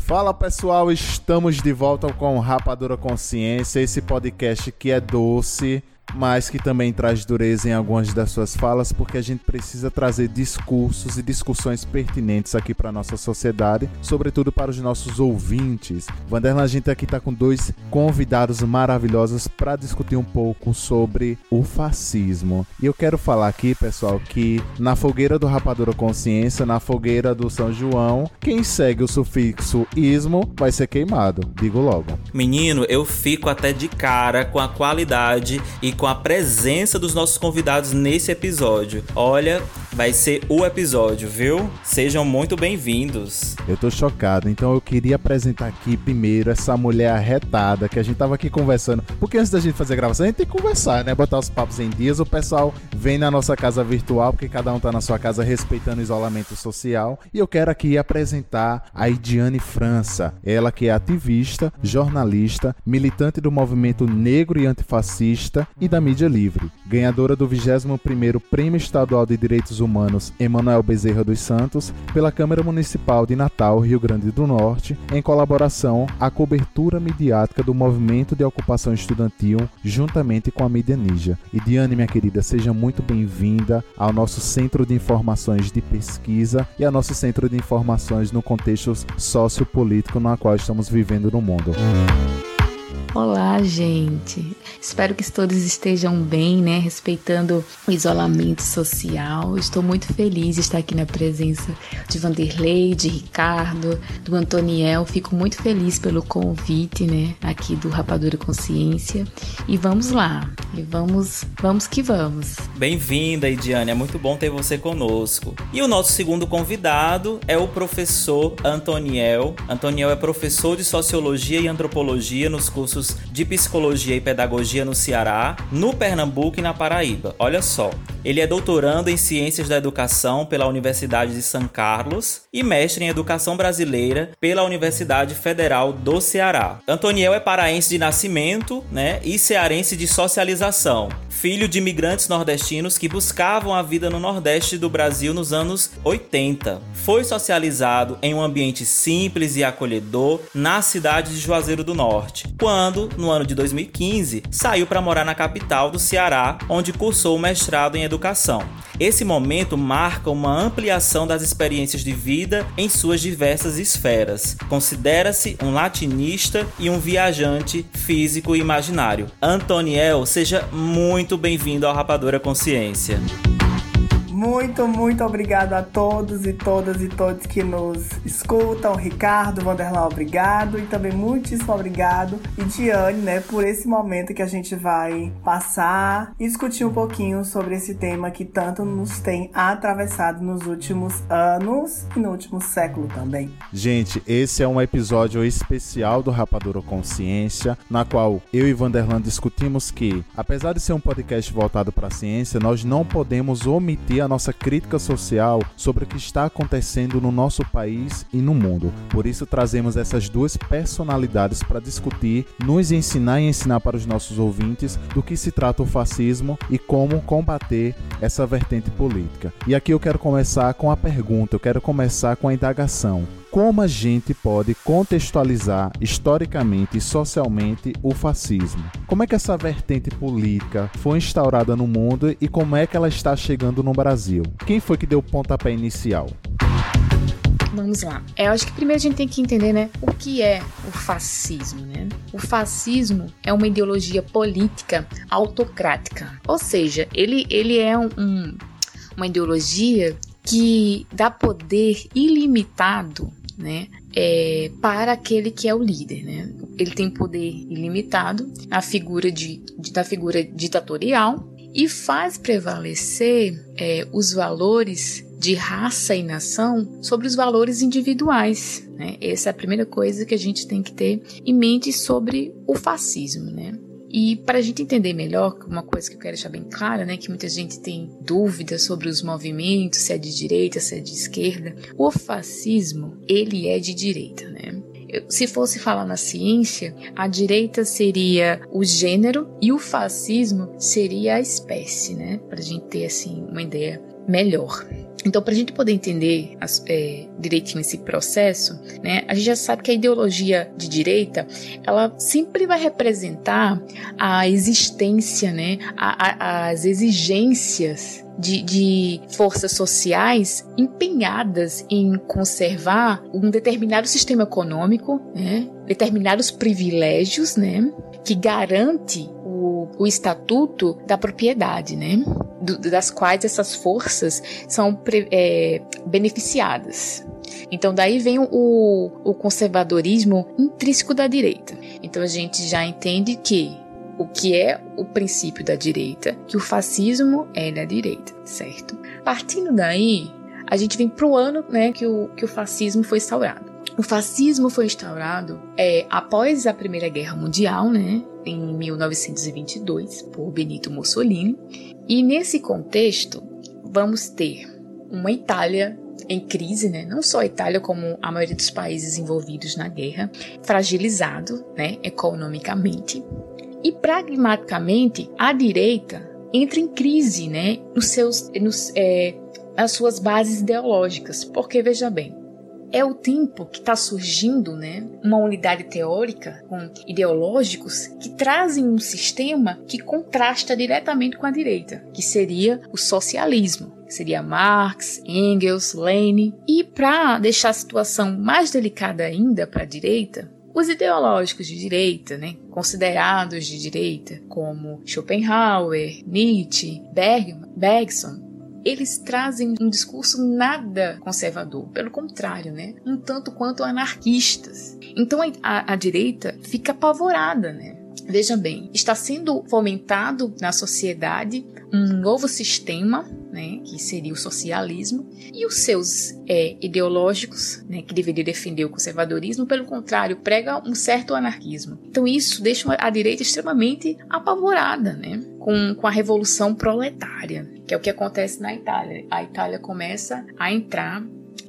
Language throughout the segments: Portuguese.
Fala pessoal, estamos de volta com Rapadura Consciência, esse podcast que é doce, mas que também traz dureza em algumas das suas falas, porque a gente precisa trazer discursos e discussões pertinentes aqui para nossa sociedade, sobretudo para os nossos ouvintes. Vanderlan, a gente aqui está com dois convidados maravilhosos para discutir um pouco sobre o fascismo. E eu quero falar aqui, pessoal, que na fogueira do Rapadura Consciência, na fogueira do São João, quem segue o sufixo ismo vai ser queimado, digo logo. Menino, eu fico até de cara com a qualidade e com a presença dos nossos convidados nesse episódio. Olha, vai ser o episódio, viu? Sejam muito bem-vindos. Eu tô chocado, então eu queria apresentar aqui primeiro essa mulher arretada que a gente tava aqui conversando. Porque antes da gente fazer a gravação, a gente tem que conversar, né? Botar os papos em dias. O pessoal vem na nossa casa virtual, porque cada um tá na sua casa respeitando o isolamento social. E eu quero aqui apresentar a Idiane França. Ela que é ativista, jornalista, militante do movimento negro e antifascista e da mídia livre, ganhadora do 21º Prêmio Estadual de Direitos Humanos Emanuel Bezerra dos Santos pela Câmara Municipal de Natal, Rio Grande do Norte, em colaboração à cobertura midiática do movimento de ocupação estudantil juntamente com a mídia ninja. E Diane, minha querida, seja muito bem-vinda ao nosso Centro de Informações de Pesquisa e ao nosso Centro de Informações no contexto sociopolítico no qual estamos vivendo no mundo. Olá, gente. Espero que todos estejam bem, né? Respeitando o isolamento social. Estou muito feliz de estar aqui na presença de Vanderlei, de Ricardo, do Antoniel. Fico muito feliz pelo convite, né? Aqui do Rapadura Consciência. E vamos lá. E vamos, vamos que vamos. Bem-vinda, Idiane. É muito bom ter você conosco. E o nosso segundo convidado é o professor Antoniel. Antoniel é professor de Sociologia e Antropologia nos cursos cursos de psicologia e pedagogia no Ceará, no Pernambuco e na Paraíba. Olha só. Ele é doutorando em Ciências da Educação pela Universidade de São Carlos e mestre em Educação Brasileira pela Universidade Federal do Ceará. Antoniel é paraense de nascimento, né, e cearense de socialização. Filho de imigrantes nordestinos que buscavam a vida no Nordeste do Brasil nos anos 80. Foi socializado em um ambiente simples e acolhedor na cidade de Juazeiro do Norte, quando, no ano de 2015, saiu para morar na capital do Ceará, onde cursou o mestrado em educação. Esse momento marca uma ampliação das experiências de vida em suas diversas esferas. Considera-se um latinista e um viajante físico e imaginário. Antoniel, seja muito bem-vindo ao Rapadura Consciência. Muito, muito obrigado a todos e todas e todos que nos escutam. Ricardo, Vanderlan, obrigado. E também muitíssimo obrigado. E Diane, né, por esse momento que a gente vai passar e discutir um pouquinho sobre esse tema que tanto nos tem atravessado nos últimos anos e no último século também. Gente, esse é um episódio especial do Rapadura Consciência, na qual eu e Vanderlan discutimos que, apesar de ser um podcast voltado para a ciência, nós não podemos omitir a nossa crítica social sobre o que está acontecendo no nosso país e no mundo. Por isso trazemos essas duas personalidades para discutir, nos ensinar e ensinar para os nossos ouvintes do que se trata o fascismo e como combater essa vertente política. E aqui eu quero começar com a pergunta, eu quero começar com a indagação como a gente pode contextualizar historicamente e socialmente o fascismo. Como é que essa vertente política foi instaurada no mundo e como é que ela está chegando no Brasil? Quem foi que deu o pontapé inicial? Vamos lá. É, eu acho que primeiro a gente tem que entender, né, o que é o fascismo, né? O fascismo é uma ideologia política autocrática. Ou seja, ele, ele é um, um, uma ideologia que dá poder ilimitado né? É, para aquele que é o líder, né? Ele tem poder ilimitado, a figura de, de da figura ditatorial e faz prevalecer é, os valores de raça e nação sobre os valores individuais. Né? Essa é a primeira coisa que a gente tem que ter em mente sobre o fascismo, né? E para a gente entender melhor, uma coisa que eu quero deixar bem clara, né, que muita gente tem dúvidas sobre os movimentos, se é de direita, se é de esquerda. O fascismo, ele é de direita, né? se fosse falar na ciência, a direita seria o gênero e o fascismo seria a espécie, né? Pra gente ter assim uma ideia melhor. Então, para a gente poder entender as, é, direitinho esse processo, né, a gente já sabe que a ideologia de direita, ela sempre vai representar a existência, né, a, a, as exigências de, de, forças sociais empenhadas em conservar um determinado sistema econômico, né, determinados privilégios, né, que garante o, o estatuto da propriedade, né? Do, das quais essas forças são é, beneficiadas. Então, daí vem o, o conservadorismo intrínseco da direita. Então, a gente já entende que o que é o princípio da direita, que o fascismo é da direita, certo? Partindo daí, a gente vem pro ano né, que, o, que o fascismo foi instaurado. O fascismo foi instaurado é, após a Primeira Guerra Mundial, né, em 1922, por Benito Mussolini. E nesse contexto, vamos ter uma Itália em crise, né? não só a Itália, como a maioria dos países envolvidos na guerra, fragilizado né, economicamente. E pragmaticamente, a direita entra em crise né, nos seus, nos, é, nas suas bases ideológicas. Porque, veja bem, é o tempo que está surgindo né, uma unidade teórica com ideológicos que trazem um sistema que contrasta diretamente com a direita, que seria o socialismo. Seria Marx, Engels, Lenin. E para deixar a situação mais delicada ainda para a direita, os ideológicos de direita, né, considerados de direita, como Schopenhauer, Nietzsche, Bergson, eles trazem um discurso nada conservador, pelo contrário, né? Um tanto quanto anarquistas. Então a, a, direita fica apavorada, né? Veja bem, está sendo fomentado na sociedade um novo sistema, né, que seria o socialismo, e os seus é, ideológicos, né, que deveriam defender o conservadorismo, pelo contrário, prega um certo anarquismo. Então isso deixa a direita extremamente apavorada, né, com, com a revolução proletária, que é o que acontece na Itália. A Itália começa a entrar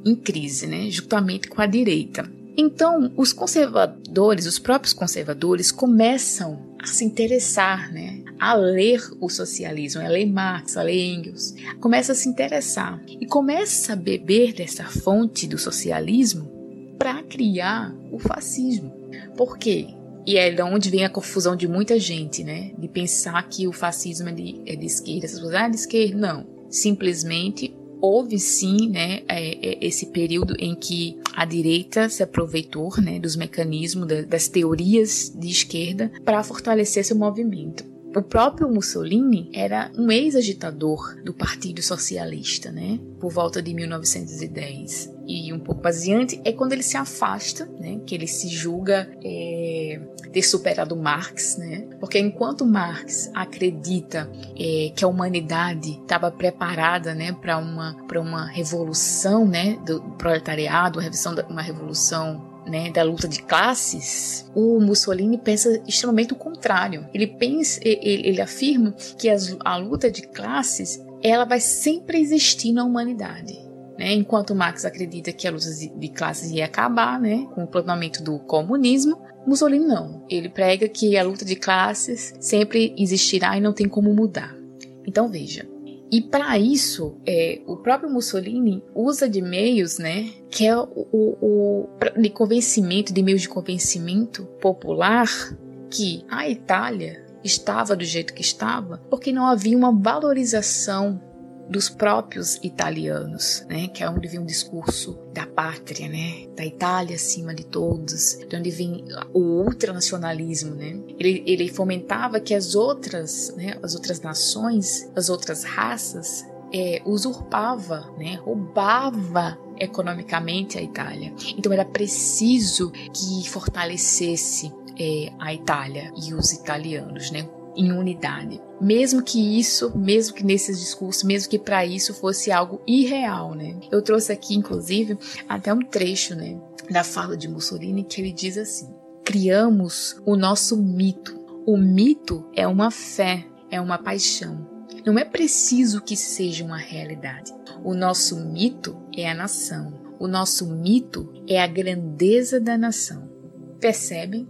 em crise, né, juntamente com a direita. Então, os conservadores, os próprios conservadores, começam a se interessar, né? A ler o socialismo, a ler Marx, a ler Engels, começa a se interessar e começa a beber dessa fonte do socialismo para criar o fascismo. Por quê? E é de onde vem a confusão de muita gente, né? De pensar que o fascismo é de, é de esquerda. Essas pessoas, ah, de esquerda. Não. Simplesmente houve sim né, é, é, esse período em que a direita se aproveitou né, dos mecanismos, das teorias de esquerda para fortalecer seu movimento. O próprio Mussolini era um ex-agitador do Partido Socialista, né? Por volta de 1910. E um pouco mais adiante é quando ele se afasta, né? Que ele se julga é, ter superado Marx, né? Porque enquanto Marx acredita é, que a humanidade estava preparada, né, para uma para uma revolução, né, do proletariado, uma revolução, uma revolução né, da luta de classes, o Mussolini pensa extremamente o contrário. Ele pensa, ele, ele afirma que as, a luta de classes ela vai sempre existir na humanidade. Né? Enquanto Marx acredita que a luta de, classes ia acabar né, com o planejamento do comunismo, Mussolini não. Ele prega que a luta de classes sempre existirá e não tem como mudar. Então veja, e para isso, é, o próprio Mussolini usa de meios, né, que é o, o, o de convencimento, de meios de convencimento popular, que a Itália estava do jeito que estava porque não havia uma valorização dos próprios italianos, né? Que é onde vem o discurso da pátria, né? Da Itália acima de todos, de onde vem o ultranacionalismo, né? Ele, ele fomentava que as outras, né? As outras nações, as outras raças é, usurpava, né? Roubava economicamente a Itália. Então era preciso que fortalecesse é, a Itália e os italianos, né? Em unidade. Mesmo que isso, mesmo que nesses discursos, mesmo que para isso fosse algo irreal, né? Eu trouxe aqui, inclusive, até um trecho, né, da fala de Mussolini que ele diz assim: criamos o nosso mito. O mito é uma fé, é uma paixão. Não é preciso que seja uma realidade. O nosso mito é a nação. O nosso mito é a grandeza da nação. Percebem?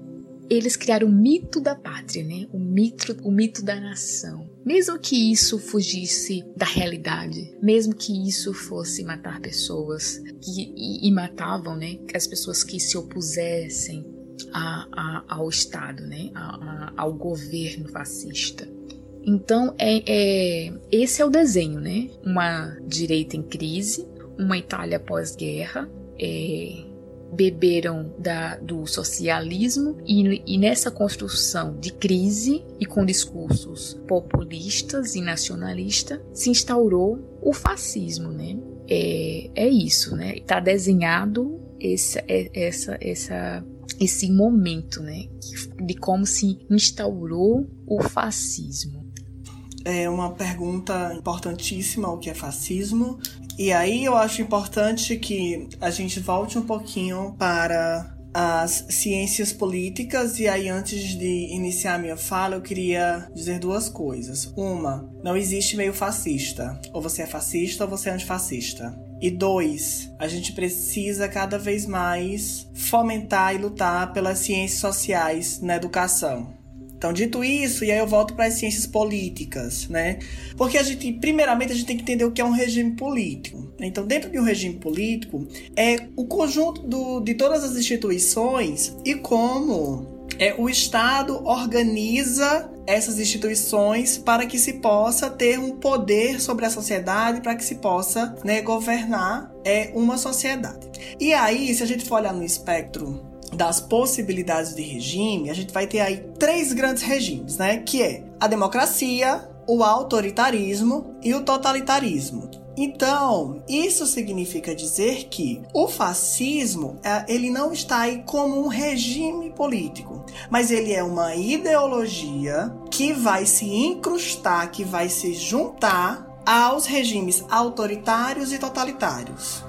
Eles criaram o mito da pátria, né? O mito, o mito da nação. Mesmo que isso fugisse da realidade, mesmo que isso fosse matar pessoas que, e, e matavam, né? As pessoas que se opusessem a, a, ao Estado, né? A, ao governo fascista. Então, é, é, esse é o desenho, né? Uma direita em crise, uma Itália pós-guerra, é, beberam da, do socialismo e, e, nessa construção de crise e com discursos populistas e nacionalistas se instaurou o fascismo, né? É, é isso, né? Está desenhado esse, é, essa, essa, esse momento, né? De como se instaurou o fascismo. É uma pergunta importantíssima o que é fascismo e aí eu acho importante que a gente volte um pouquinho para as ciências políticas e aí antes de iniciar minha fala eu queria dizer duas coisas. Uma, não existe meio fascista. Ou você é fascista ou você é antifascista. E dois, a gente precisa cada vez mais fomentar e lutar pelas ciências sociais na educação. Então, dito isso, e aí eu volto para as ciências políticas, né? Porque a gente, primeiramente, a gente tem que entender o que é um regime político. Então, dentro de um regime político, é o conjunto do, de todas as instituições e como é, o Estado organiza essas instituições para que se possa ter um poder sobre a sociedade, para que se possa né, governar é, uma sociedade. E aí, se a gente for olhar no espectro das possibilidades de regime, a gente vai ter aí três grandes regimes, né? Que é a democracia, o autoritarismo e o totalitarismo. Então, isso significa dizer que o fascismo, é, ele não está aí como um regime político, mas ele é uma ideologia que vai se incrustar, que vai se juntar aos regimes autoritários e totalitários.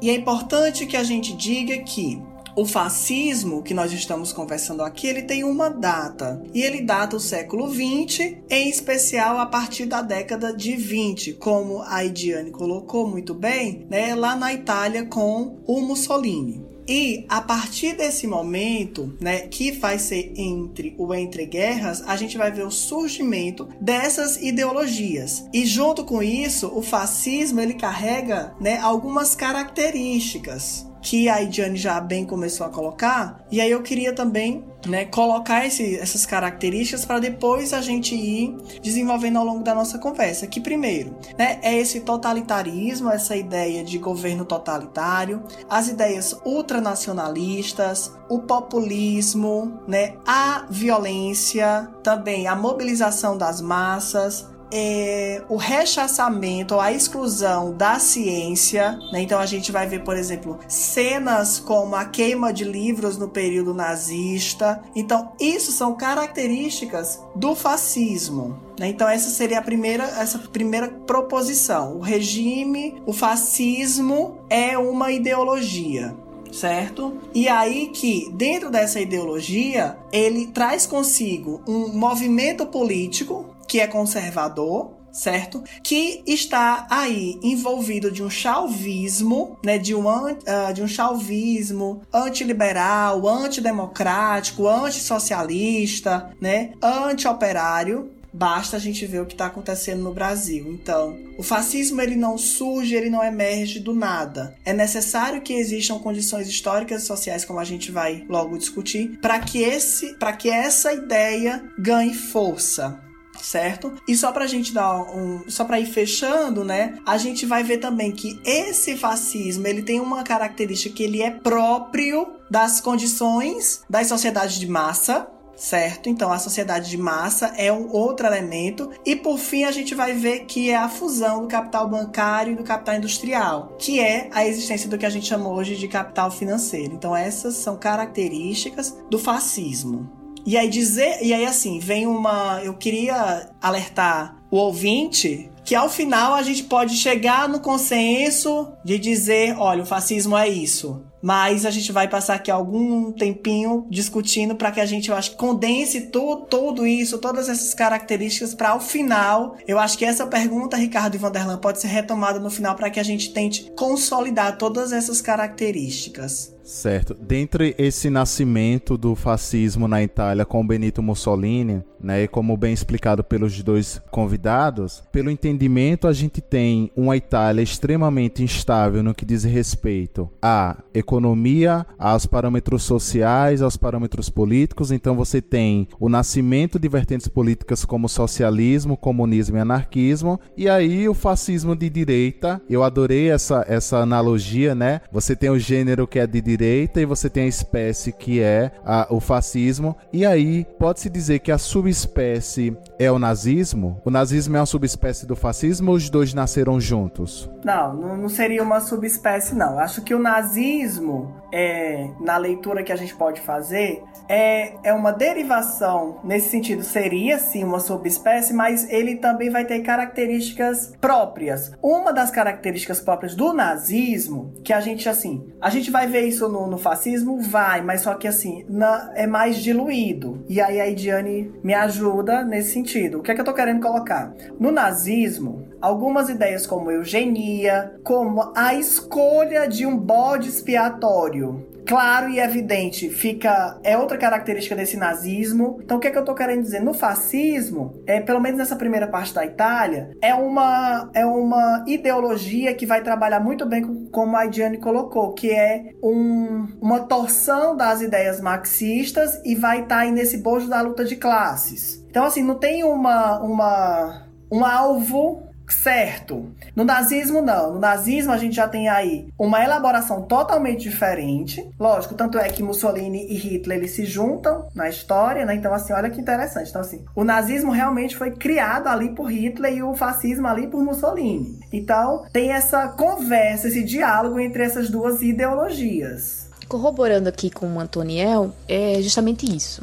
E é importante que a gente diga que o fascismo que nós estamos conversando aqui, ele tem uma data. E ele data o século 20, em especial a partir da década de 20, como a Idiane colocou muito bem, né, lá na Itália com o Mussolini. E a partir desse momento, né, que vai ser entre o entre guerras, a gente vai ver o surgimento dessas ideologias. E junto com isso, o fascismo ele carrega, né, algumas características que a Idiane já bem começou a colocar. E aí eu queria também né, colocar esse, essas características para depois a gente ir desenvolvendo ao longo da nossa conversa. Que primeiro, né, é esse totalitarismo, essa ideia de governo totalitário, as ideias ultranacionalistas, o populismo, né, a violência, também a mobilização das massas, é, o rechaçamento, a exclusão da ciência. Né? Então a gente vai ver, por exemplo, cenas como a queima de livros no período nazista. Então isso são características do fascismo. Né? Então essa seria a primeira, essa primeira proposição. O regime, o fascismo é uma ideologia certo? E aí que dentro dessa ideologia ele traz consigo um movimento político que é conservador, certo? Que está aí envolvido de um chauvismo, né? De um, uh, de um chauvismo antiliberal, antidemocrático, antissocialista, né? Anti-operário. Basta a gente ver o que está acontecendo no Brasil. Então, o fascismo ele não surge, ele não emerge do nada. É necessário que existam condições históricas e sociais, como a gente vai logo discutir, para que esse, para que essa ideia ganhe força certo? E só pra gente dar um, só para ir fechando, né? A gente vai ver também que esse fascismo, ele tem uma característica que ele é próprio das condições das sociedades de massa, certo? Então a sociedade de massa é um outro elemento e por fim a gente vai ver que é a fusão do capital bancário e do capital industrial, que é a existência do que a gente chama hoje de capital financeiro. Então essas são características do fascismo. E aí dizer, e aí assim, vem uma, eu queria alertar o ouvinte que ao final a gente pode chegar no consenso de dizer, olha, o fascismo é isso. Mas a gente vai passar aqui algum tempinho discutindo para que a gente, eu acho, condense tudo, isso, todas essas características para o final. Eu acho que essa pergunta, Ricardo e Vanderlan, pode ser retomada no final para que a gente tente consolidar todas essas características. Certo. Dentre esse nascimento do fascismo na Itália com Benito Mussolini, né, como bem explicado pelos dois convidados, pelo entendimento a gente tem uma Itália extremamente instável no que diz respeito à economia, aos parâmetros sociais, aos parâmetros políticos. Então você tem o nascimento de vertentes políticas como socialismo, comunismo e anarquismo, e aí o fascismo de direita. Eu adorei essa essa analogia, né? Você tem o gênero que é de direita e você tem a espécie que é a, o fascismo. E aí pode-se dizer que a subespécie é o nazismo? O nazismo é uma subespécie do fascismo ou os dois nasceram juntos? Não, não seria uma subespécie, não. Acho que o nazismo, é, na leitura que a gente pode fazer, é, é uma derivação. Nesse sentido, seria sim uma subespécie, mas ele também vai ter características próprias. Uma das características próprias do nazismo, que a gente, assim, a gente vai ver isso no, no fascismo? Vai, mas só que, assim, na, é mais diluído. E aí a Idiane me ajuda nesse sentido. O que é que eu tô querendo colocar? No nazismo, algumas ideias como eugenia, como a escolha de um bode expiatório, claro e evidente, fica é outra característica desse nazismo. Então o que é que eu tô querendo dizer? No fascismo, é pelo menos nessa primeira parte da Itália, é uma é uma ideologia que vai trabalhar muito bem como a Diane colocou, que é um, uma torção das ideias marxistas e vai estar tá aí nesse bojo da luta de classes. Então assim, não tem uma uma um alvo certo. No nazismo, não. No nazismo, a gente já tem aí uma elaboração totalmente diferente. Lógico, tanto é que Mussolini e Hitler eles se juntam na história, né? Então, assim, olha que interessante. Então, assim, o nazismo realmente foi criado ali por Hitler e o fascismo ali por Mussolini. Então, tem essa conversa, esse diálogo entre essas duas ideologias. Corroborando aqui com o Antoniel, é justamente isso.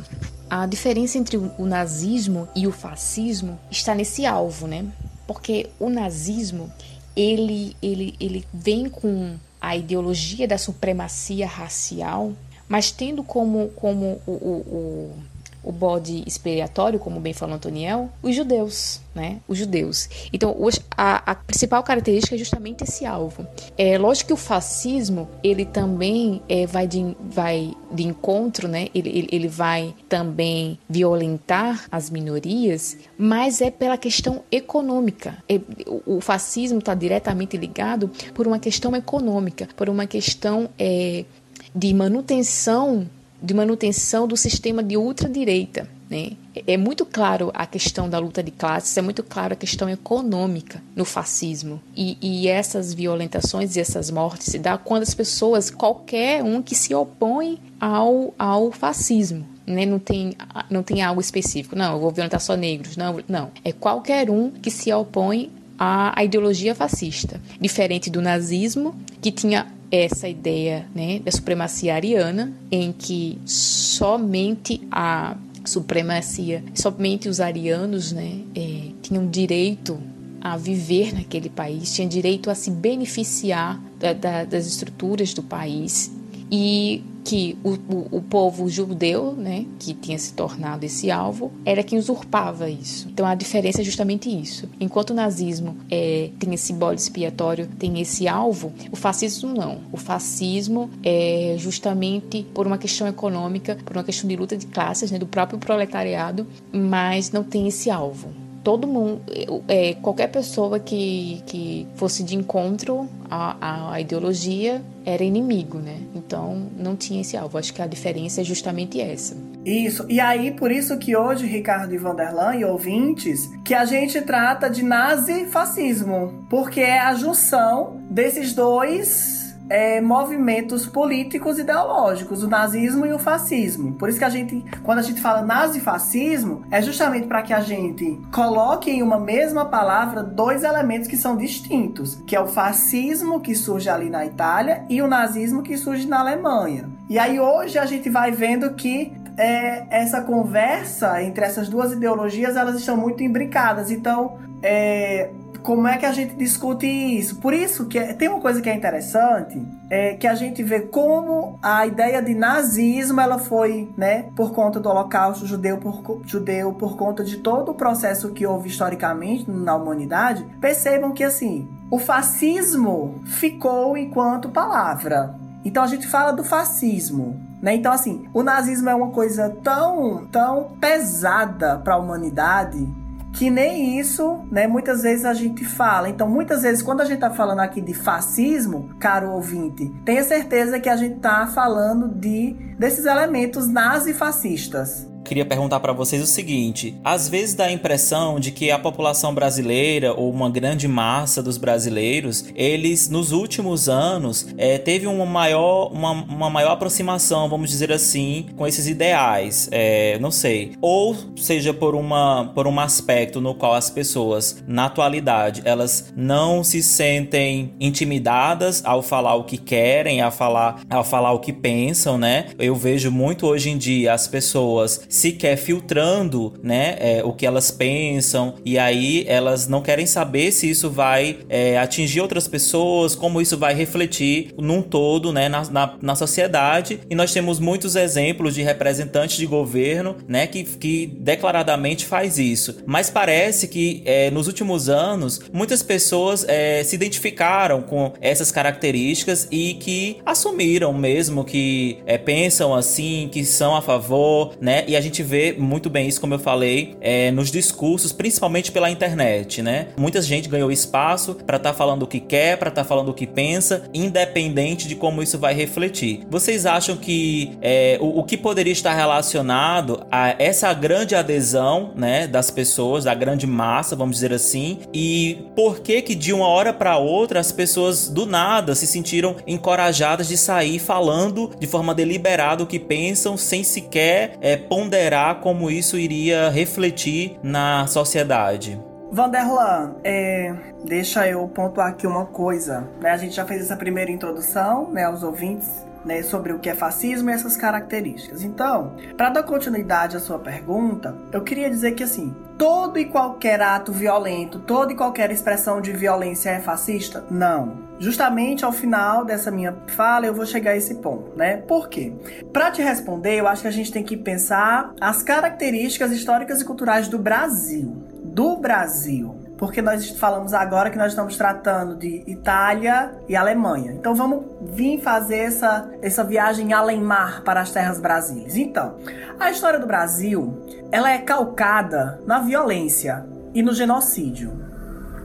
A diferença entre o nazismo e o fascismo está nesse alvo, né? Porque o nazismo ele, ele, ele vem com a ideologia da supremacia racial, mas tendo como, como o, o, o bode expiatório, como bem falou Antoniel, os judeus, né? Os judeus. Então, a, a, principal característica é justamente esse alvo. É lógico que o fascismo ele também é, vai, de, vai de encontro, né? Ele, ele, ele vai também violentar as minorias, mas é pela questão econômica. É, o, o fascismo está diretamente ligado por uma questão econômica, por uma questão é, de manutenção de manutenção do sistema de ultradireita. Né? É muito claro a questão da luta de classes, é muito claro a questão econômica no fascismo. E, e essas violentações e essas mortes se dá quando as pessoas, qualquer um que se opõe ao, ao fascismo, né? não, tem, não tem algo específico. Não, eu vou violentar só negros. Não, não. É qualquer um que se opõe à, à ideologia fascista. Diferente do nazismo, que tinha essa ideia né, da supremacia ariana, em que somente a supremacia, somente os arianos né, é, tinham direito a viver naquele país, tinham direito a se beneficiar da, da, das estruturas do país. E que o, o, o, povo judeu, né, que tinha se tornado esse alvo, era quem usurpava isso. Então a diferença é justamente isso. Enquanto o nazismo é, tem esse bode expiatório, tem esse alvo, o fascismo não. O fascismo é justamente por uma questão econômica, por uma questão de luta de classes, né, do próprio proletariado, mas não tem esse alvo todo mundo, é, qualquer pessoa que, que fosse de encontro à, à, ideologia era inimigo, né? Então não tinha esse alvo. Acho que a diferença é justamente essa. Isso. E aí, por isso que hoje, Ricardo e Vanderlan e ouvintes, que a gente trata de nazi-fascismo. Porque é a junção desses dois é, movimentos políticos ideológicos, o nazismo e o fascismo. Por isso que a gente, quando a gente fala nazifascismo, é justamente para que a gente coloque em uma mesma palavra dois elementos que são distintos, que é o fascismo que surge ali na Itália e o nazismo que surge na Alemanha. E aí hoje a gente vai vendo que é, essa conversa entre essas duas ideologias elas estão muito imbricadas. Então, é, como é que a gente discute isso? Por isso que é, tem uma coisa que é interessante, é que a gente vê como a ideia de nazismo ela foi, né, por conta do Holocausto judeu por judeu, por conta de todo o processo que houve historicamente na humanidade. Percebam que assim, o fascismo ficou enquanto palavra. Então a gente fala do fascismo, né? Então assim, o nazismo é uma coisa tão, tão pesada para a humanidade que nem isso, né, muitas vezes a gente fala. Então, muitas vezes, quando a gente está falando aqui de fascismo, caro ouvinte, tenha certeza que a gente está falando de desses elementos nazifascistas queria perguntar para vocês o seguinte: às vezes dá a impressão de que a população brasileira ou uma grande massa dos brasileiros, eles nos últimos anos é, teve uma maior, uma, uma, maior aproximação, vamos dizer assim, com esses ideais. É, não sei, ou seja por uma por um aspecto no qual as pessoas na atualidade elas não se sentem intimidadas ao falar o que querem, a falar ao falar o que pensam, né? Eu vejo muito hoje em dia as pessoas sequer filtrando, né, é, o que elas pensam e aí elas não querem saber se isso vai é, atingir outras pessoas, como isso vai refletir num todo, né, na, na, na, sociedade. E nós temos muitos exemplos de representantes de governo, né, que, que declaradamente faz isso. Mas parece que é, nos últimos anos muitas pessoas é, se identificaram com essas características e que assumiram mesmo que é, pensam assim, que são a favor, né? E a gente vê muito bem isso, como eu falei, é, nos discursos, principalmente pela internet, né? Muita gente ganhou espaço para estar tá falando o que quer, para estar tá falando o que pensa, independente de como isso vai refletir. Vocês acham que é, o, o que poderia estar relacionado a essa grande adesão, né, das pessoas, da grande massa, vamos dizer assim, e por que que de uma hora para outra as pessoas do nada se sentiram encorajadas de sair falando de forma deliberada o que pensam, sem sequer é, ponderar ponderar como isso iria refletir na sociedade. Vanderlan, é, deixa eu pontuar aqui uma coisa. Né? A gente já fez essa primeira introdução né, aos ouvintes né, sobre o que é fascismo e essas características. Então, para dar continuidade à sua pergunta, eu queria dizer que assim, todo e qualquer ato violento, toda e qualquer expressão de violência é fascista? Não. Justamente ao final dessa minha fala eu vou chegar a esse ponto, né? Por quê? Para te responder, eu acho que a gente tem que pensar as características históricas e culturais do Brasil. Do Brasil porque nós falamos agora que nós estamos tratando de Itália e Alemanha. Então vamos vir fazer essa, essa viagem além mar para as terras brasileiras. Então, a história do Brasil, ela é calcada na violência e no genocídio.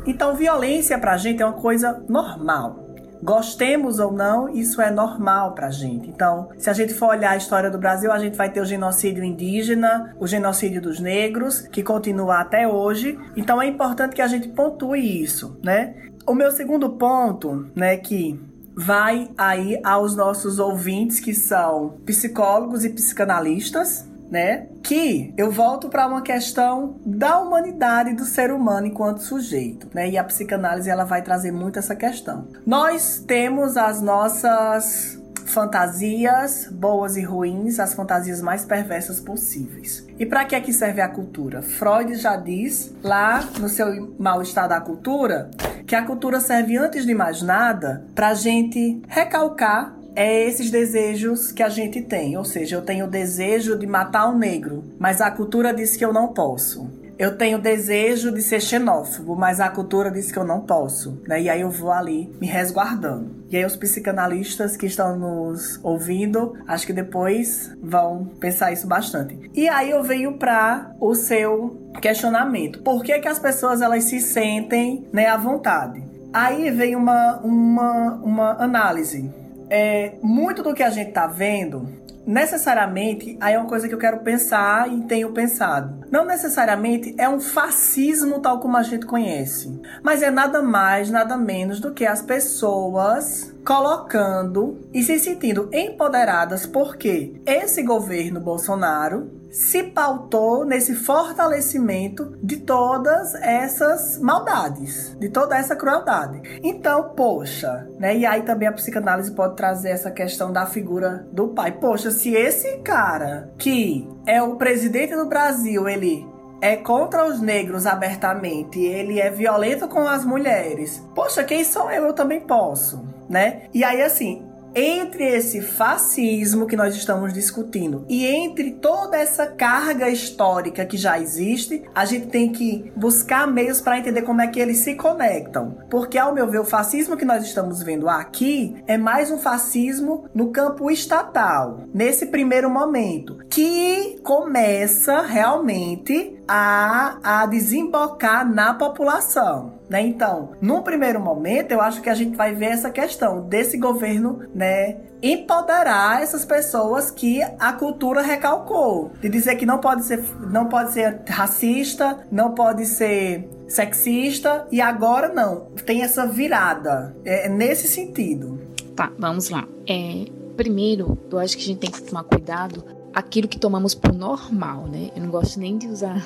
Então, violência pra gente é uma coisa normal. Gostemos ou não, isso é normal pra gente. Então, se a gente for olhar a história do Brasil, a gente vai ter o genocídio indígena, o genocídio dos negros, que continua até hoje. Então, é importante que a gente pontue isso, né? O meu segundo ponto, né, que vai aí aos nossos ouvintes que são psicólogos e psicanalistas, né? Que eu volto para uma questão da humanidade do ser humano enquanto sujeito, né? E a psicanálise ela vai trazer muito essa questão. Nós temos as nossas fantasias boas e ruins, as fantasias mais perversas possíveis. E para que é que serve a cultura? Freud já diz lá no seu mal-estar da cultura que a cultura serve antes de mais nada para a gente recalcar é esses desejos que a gente tem. Ou seja, eu tenho o desejo de matar um negro, mas a cultura diz que eu não posso. Eu tenho desejo de ser xenófobo, mas a cultura diz que eu não posso. Né? E aí eu vou ali me resguardando. E aí os psicanalistas que estão nos ouvindo, acho que depois vão pensar isso bastante. E aí eu venho para o seu questionamento. Por que, que as pessoas elas se sentem né, à vontade? Aí vem uma, uma, uma análise é, muito do que a gente tá vendo, necessariamente, aí é uma coisa que eu quero pensar e tenho pensado. Não necessariamente é um fascismo tal como a gente conhece, mas é nada mais, nada menos do que as pessoas colocando e se sentindo empoderadas porque esse governo Bolsonaro se pautou nesse fortalecimento de todas essas maldades, de toda essa crueldade. Então, poxa, né? E aí também a psicanálise pode trazer essa questão da figura do pai. Poxa, se esse cara que é o presidente do Brasil, ele é contra os negros abertamente, ele é violento com as mulheres. Poxa, quem sou eu? Eu também posso, né? E aí assim, entre esse fascismo que nós estamos discutindo e entre toda essa carga histórica que já existe, a gente tem que buscar meios para entender como é que eles se conectam. Porque, ao meu ver, o fascismo que nós estamos vendo aqui é mais um fascismo no campo estatal, nesse primeiro momento, que começa realmente a, a desembocar na população. Né? Então, num primeiro momento, eu acho que a gente vai ver essa questão desse governo, né, empoderar essas pessoas que a cultura recalcou, de dizer que não pode ser, não pode ser racista, não pode ser sexista e agora não, tem essa virada, é, nesse sentido. Tá, vamos lá. É, primeiro, eu acho que a gente tem que tomar cuidado aquilo que tomamos por normal, né? Eu não gosto nem de usar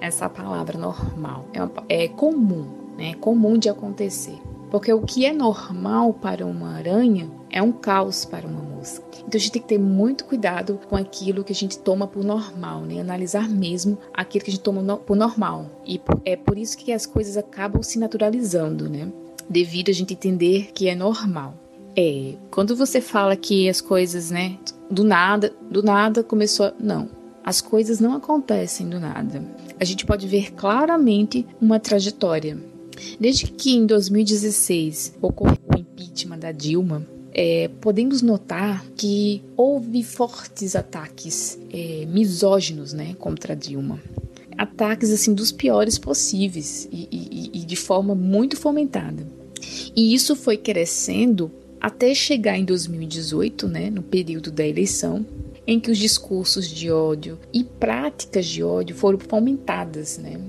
essa palavra normal. É, uma, é comum, né? É comum de acontecer. Porque o que é normal para uma aranha é um caos para uma mosca. Então a gente tem que ter muito cuidado com aquilo que a gente toma por normal, né? Analisar mesmo aquilo que a gente toma por normal. E é por isso que as coisas acabam se naturalizando, né? Devido a gente entender que é normal. É, quando você fala que as coisas, né, do nada, do nada começou a... Não, as coisas não acontecem do nada. A gente pode ver claramente uma trajetória. Desde que em 2016 ocorreu o impeachment da Dilma, é, podemos notar que houve fortes ataques é, misóginos né, contra Dilma. Ataques assim dos piores possíveis e, e, e de forma muito fomentada. E isso foi crescendo até chegar em 2018, né, no período da eleição, em que os discursos de ódio e práticas de ódio foram fomentadas, né?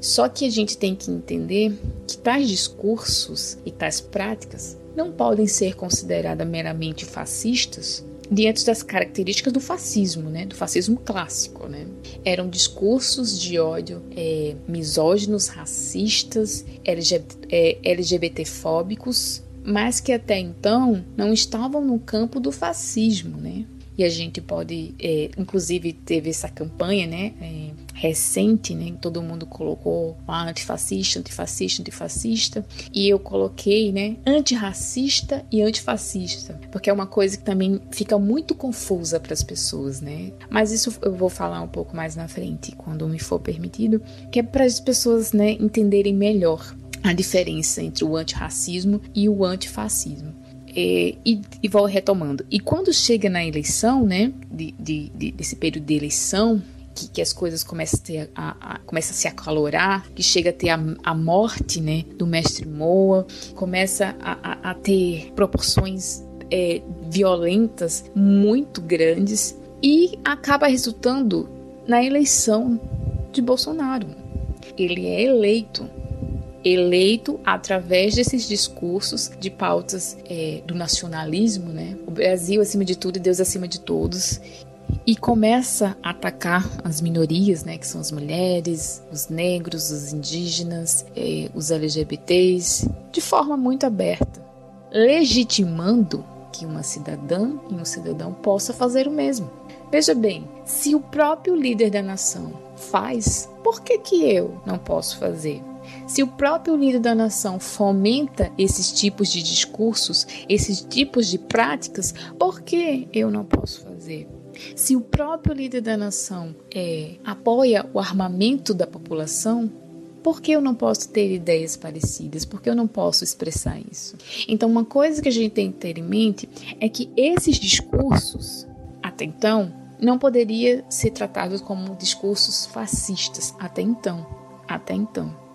Só que a gente tem que entender que tais discursos e tais práticas não podem ser consideradas meramente fascistas diante das características do fascismo, né, do fascismo clássico, né. Eram discursos de ódio é, misóginos, racistas, LGBT, é, LGBTfóbicos mas que até então não estavam no campo do fascismo, né? E a gente pode, é, inclusive, teve essa campanha, né? É, recente, né? Todo mundo colocou ah, antifascista, antifascista, antifascista. E eu coloquei, né? Antirracista e antifascista. Porque é uma coisa que também fica muito confusa para as pessoas, né? Mas isso eu vou falar um pouco mais na frente, quando me for permitido, que é para as pessoas, né, entenderem melhor a diferença entre o antirracismo e o antifascismo. É, e, e vou retomando. E quando chega na eleição, né, de, de, de, desse período de eleição, que, que, as coisas começam a, ter, a, a, começam a se acalorar, que chega a ter a, a morte né, do mestre Moa, começa a, a ter proporções é, violentas muito grandes e acaba resultando na eleição de Bolsonaro. Ele é eleito eleito através desses discursos de pautas é, do nacionalismo, né? O Brasil acima de tudo e Deus acima de todos. E começa a atacar as minorias, né, que são as mulheres, os negros, os indígenas, é, os LGBTs, de forma muito aberta, legitimando que uma cidadã e um cidadão possa fazer o mesmo. Veja bem, se o próprio líder da nação faz, por que, que eu não posso fazer? Se o próprio líder da nação fomenta esses tipos de discursos, esses tipos de práticas, por que eu não posso fazer? Se o próprio líder da nação é, apoia o armamento da população, por que eu não posso ter ideias parecidas? Por que eu não posso expressar isso? Então, uma coisa que a gente tem que ter em mente é que esses discursos, até então, não poderia ser tratados como discursos fascistas até então, até então.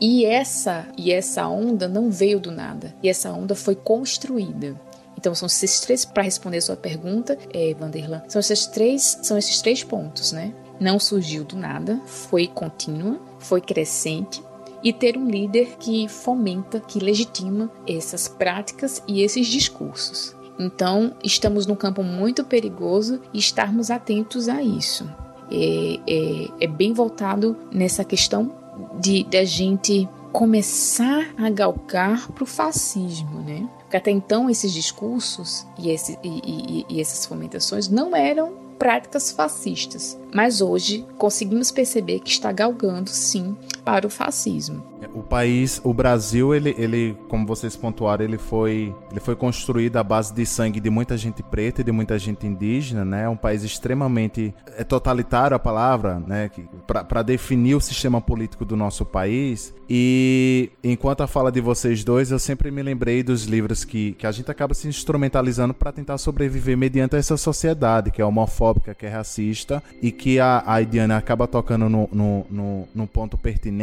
E essa e essa onda não veio do nada. E essa onda foi construída. Então são esses três para responder a sua pergunta, é, Vanderlan. São esses três, são esses três pontos, né? Não surgiu do nada, foi contínua, foi crescente e ter um líder que fomenta, que legitima essas práticas e esses discursos. Então, estamos num campo muito perigoso e estarmos atentos a isso. É, é, é bem voltado nessa questão de da gente começar a galgar para o fascismo, né? Porque até então esses discursos e, esse, e, e, e essas fomentações não eram práticas fascistas, mas hoje conseguimos perceber que está galgando sim para o fascismo. o país, o Brasil, ele, ele, como vocês pontuaram, ele foi, ele foi construído à base de sangue de muita gente preta e de muita gente indígena, né? É um país extremamente é totalitário a palavra, né? Para definir o sistema político do nosso país. E enquanto a fala de vocês dois, eu sempre me lembrei dos livros que, que a gente acaba se instrumentalizando para tentar sobreviver mediante essa sociedade que é homofóbica, que é racista e que a, a Idiana acaba tocando no, no, no, no ponto pertinente,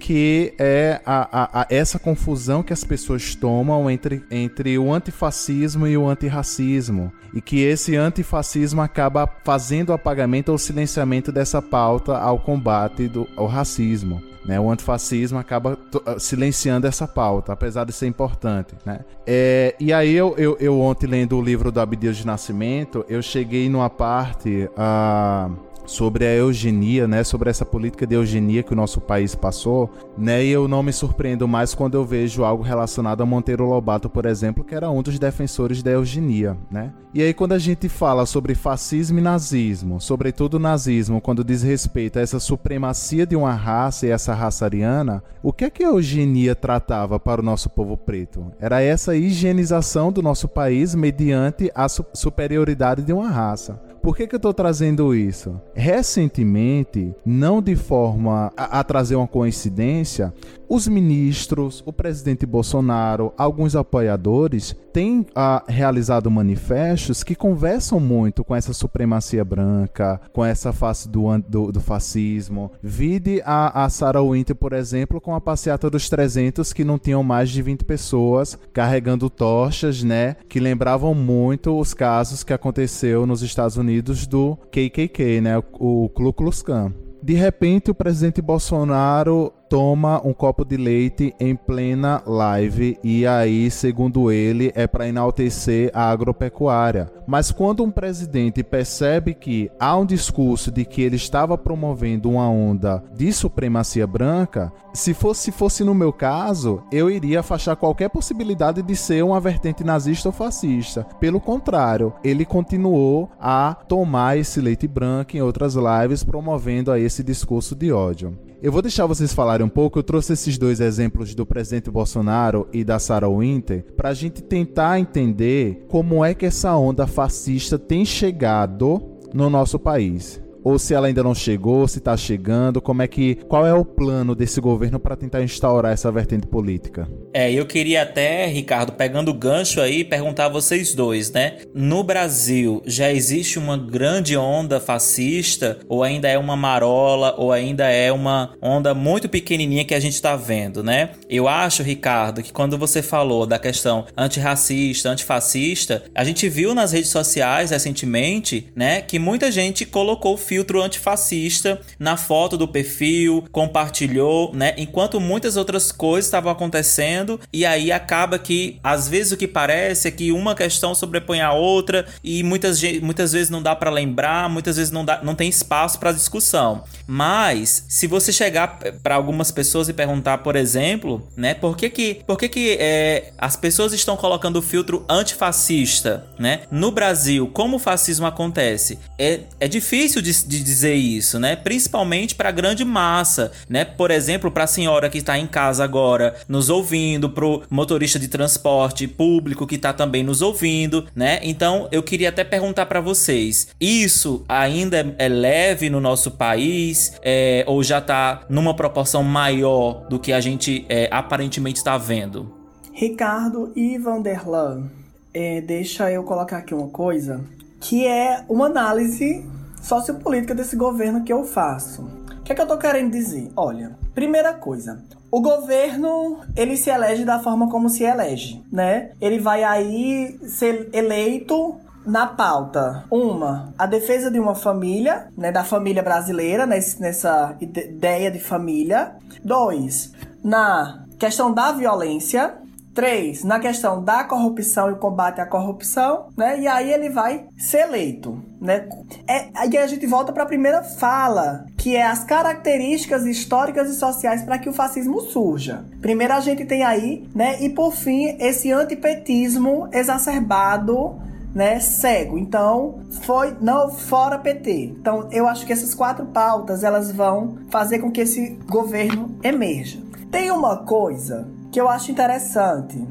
que é a, a, a, essa confusão que as pessoas tomam entre, entre o antifascismo e o antirracismo. E que esse antifascismo acaba fazendo o apagamento ou silenciamento dessa pauta ao combate do, ao racismo. Né? O antifascismo acaba ah, silenciando essa pauta, apesar de ser importante. Né? É, e aí eu, eu, eu, ontem lendo o livro do Abdias de Nascimento, eu cheguei numa parte. Uh, sobre a eugenia, né, sobre essa política de eugenia que o nosso país passou, né, e eu não me surpreendo mais quando eu vejo algo relacionado a Monteiro Lobato, por exemplo, que era um dos defensores da eugenia, né? E aí quando a gente fala sobre fascismo e nazismo, sobretudo nazismo, quando diz respeito a essa supremacia de uma raça e essa raça ariana, o que é que a eugenia tratava para o nosso povo preto? Era essa higienização do nosso país mediante a superioridade de uma raça. Por que, que eu estou trazendo isso? Recentemente, não de forma a, a trazer uma coincidência, os ministros, o presidente Bolsonaro, alguns apoiadores têm ah, realizado manifestos que conversam muito com essa supremacia branca, com essa face do, do, do fascismo. Vide a, a Sarah Winter, por exemplo, com a passeata dos 300 que não tinham mais de 20 pessoas carregando tochas, né? Que lembravam muito os casos que aconteceu nos Estados Unidos do KKK, né? O Ku Klux Klan. De repente, o presidente Bolsonaro toma um copo de leite em plena live e aí, segundo ele, é para enaltecer a agropecuária. Mas quando um presidente percebe que há um discurso de que ele estava promovendo uma onda de supremacia branca, se fosse, se fosse no meu caso, eu iria afastar qualquer possibilidade de ser uma vertente nazista ou fascista. Pelo contrário, ele continuou a tomar esse leite branco em outras lives, promovendo a esse discurso de ódio. Eu vou deixar vocês falarem um pouco. Eu trouxe esses dois exemplos do presidente Bolsonaro e da Sarah Winter para a gente tentar entender como é que essa onda fascista tem chegado no nosso país ou se ela ainda não chegou, se está chegando, como é que qual é o plano desse governo para tentar instaurar essa vertente política? É, eu queria até, Ricardo, pegando o gancho aí, perguntar a vocês dois, né? No Brasil já existe uma grande onda fascista ou ainda é uma marola ou ainda é uma onda muito pequenininha que a gente está vendo, né? Eu acho, Ricardo, que quando você falou da questão antirracista, antifascista, a gente viu nas redes sociais recentemente, né, que muita gente colocou filtro antifascista na foto do perfil, compartilhou, né? Enquanto muitas outras coisas estavam acontecendo, e aí acaba que às vezes o que parece é que uma questão sobrepõe a outra e muitas, muitas vezes não dá para lembrar, muitas vezes não, dá, não tem espaço para discussão. Mas se você chegar para algumas pessoas e perguntar, por exemplo, né, por que que, por que, que é, as pessoas estão colocando o filtro antifascista, né? No Brasil, como o fascismo acontece? É, é difícil de de dizer isso, né? Principalmente para a grande massa, né? Por exemplo, para a senhora que está em casa agora nos ouvindo, pro motorista de transporte público que está também nos ouvindo, né? Então, eu queria até perguntar para vocês: isso ainda é leve no nosso país é, ou já está numa proporção maior do que a gente é, aparentemente está vendo? Ricardo e Vanderlan, é, deixa eu colocar aqui uma coisa que é uma análise sociopolítica desse governo que eu faço. O que é que eu tô querendo dizer? Olha, primeira coisa, o governo, ele se elege da forma como se elege, né? Ele vai aí ser eleito na pauta, uma, a defesa de uma família, né, da família brasileira, nessa ideia de família. Dois, na questão da violência, Três, na questão da corrupção e combate à corrupção, né? E aí ele vai ser eleito, né? É, aí a gente volta para a primeira fala, que é as características históricas e sociais para que o fascismo surja. Primeiro a gente tem aí, né? E por fim, esse antipetismo exacerbado né, cego. Então, foi não fora PT. Então, eu acho que essas quatro pautas elas vão fazer com que esse governo emerja. Tem uma coisa que eu acho interessante.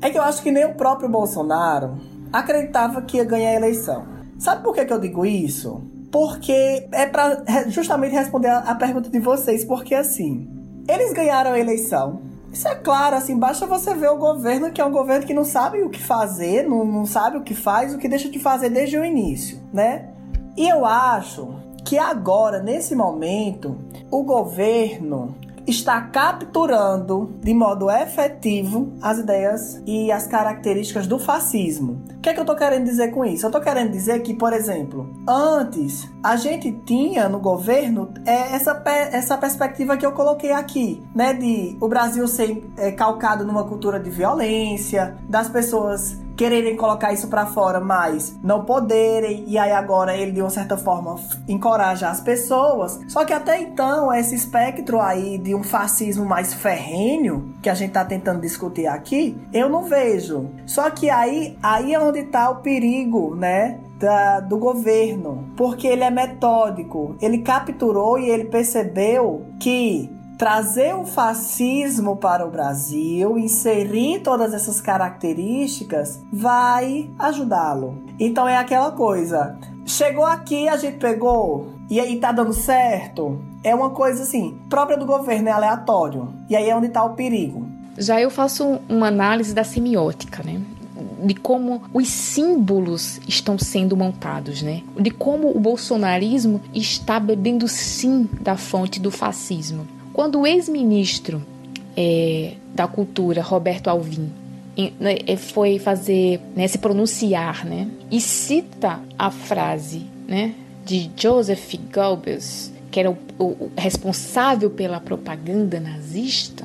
É que eu acho que nem o próprio Bolsonaro acreditava que ia ganhar a eleição. Sabe por que, que eu digo isso? Porque é para justamente responder a pergunta de vocês, porque assim, eles ganharam a eleição. Isso é claro, assim, basta você ver o governo, que é um governo que não sabe o que fazer, não, não sabe o que faz, o que deixa de fazer desde o início, né? E eu acho que agora, nesse momento, o governo está capturando de modo efetivo as ideias e as características do fascismo. O que é que eu estou querendo dizer com isso? Eu estou querendo dizer que, por exemplo, antes a gente tinha no governo é, essa, essa perspectiva que eu coloquei aqui, né? De o Brasil ser é, calcado numa cultura de violência, das pessoas quererem colocar isso para fora, mas não poderem, e aí agora ele de uma certa forma encoraja as pessoas. Só que até então, esse espectro aí de um fascismo mais ferrenho, que a gente tá tentando discutir aqui, eu não vejo. Só que aí, aí é onde tá o perigo, né? Da, do governo, porque ele é metódico, ele capturou e ele percebeu que trazer o fascismo para o Brasil, inserir todas essas características, vai ajudá-lo. Então é aquela coisa. Chegou aqui, a gente pegou, e aí tá dando certo. É uma coisa assim, própria do governo, é aleatório. E aí é onde tá o perigo. Já eu faço uma análise da semiótica, né? de como os símbolos estão sendo montados, né? De como o bolsonarismo está bebendo sim da fonte do fascismo. Quando o ex-ministro é, da Cultura, Roberto Alvim, né, é, foi fazer, né, se pronunciar, né, e cita a frase, né, de Joseph Goebbels, que era o, o responsável pela propaganda nazista,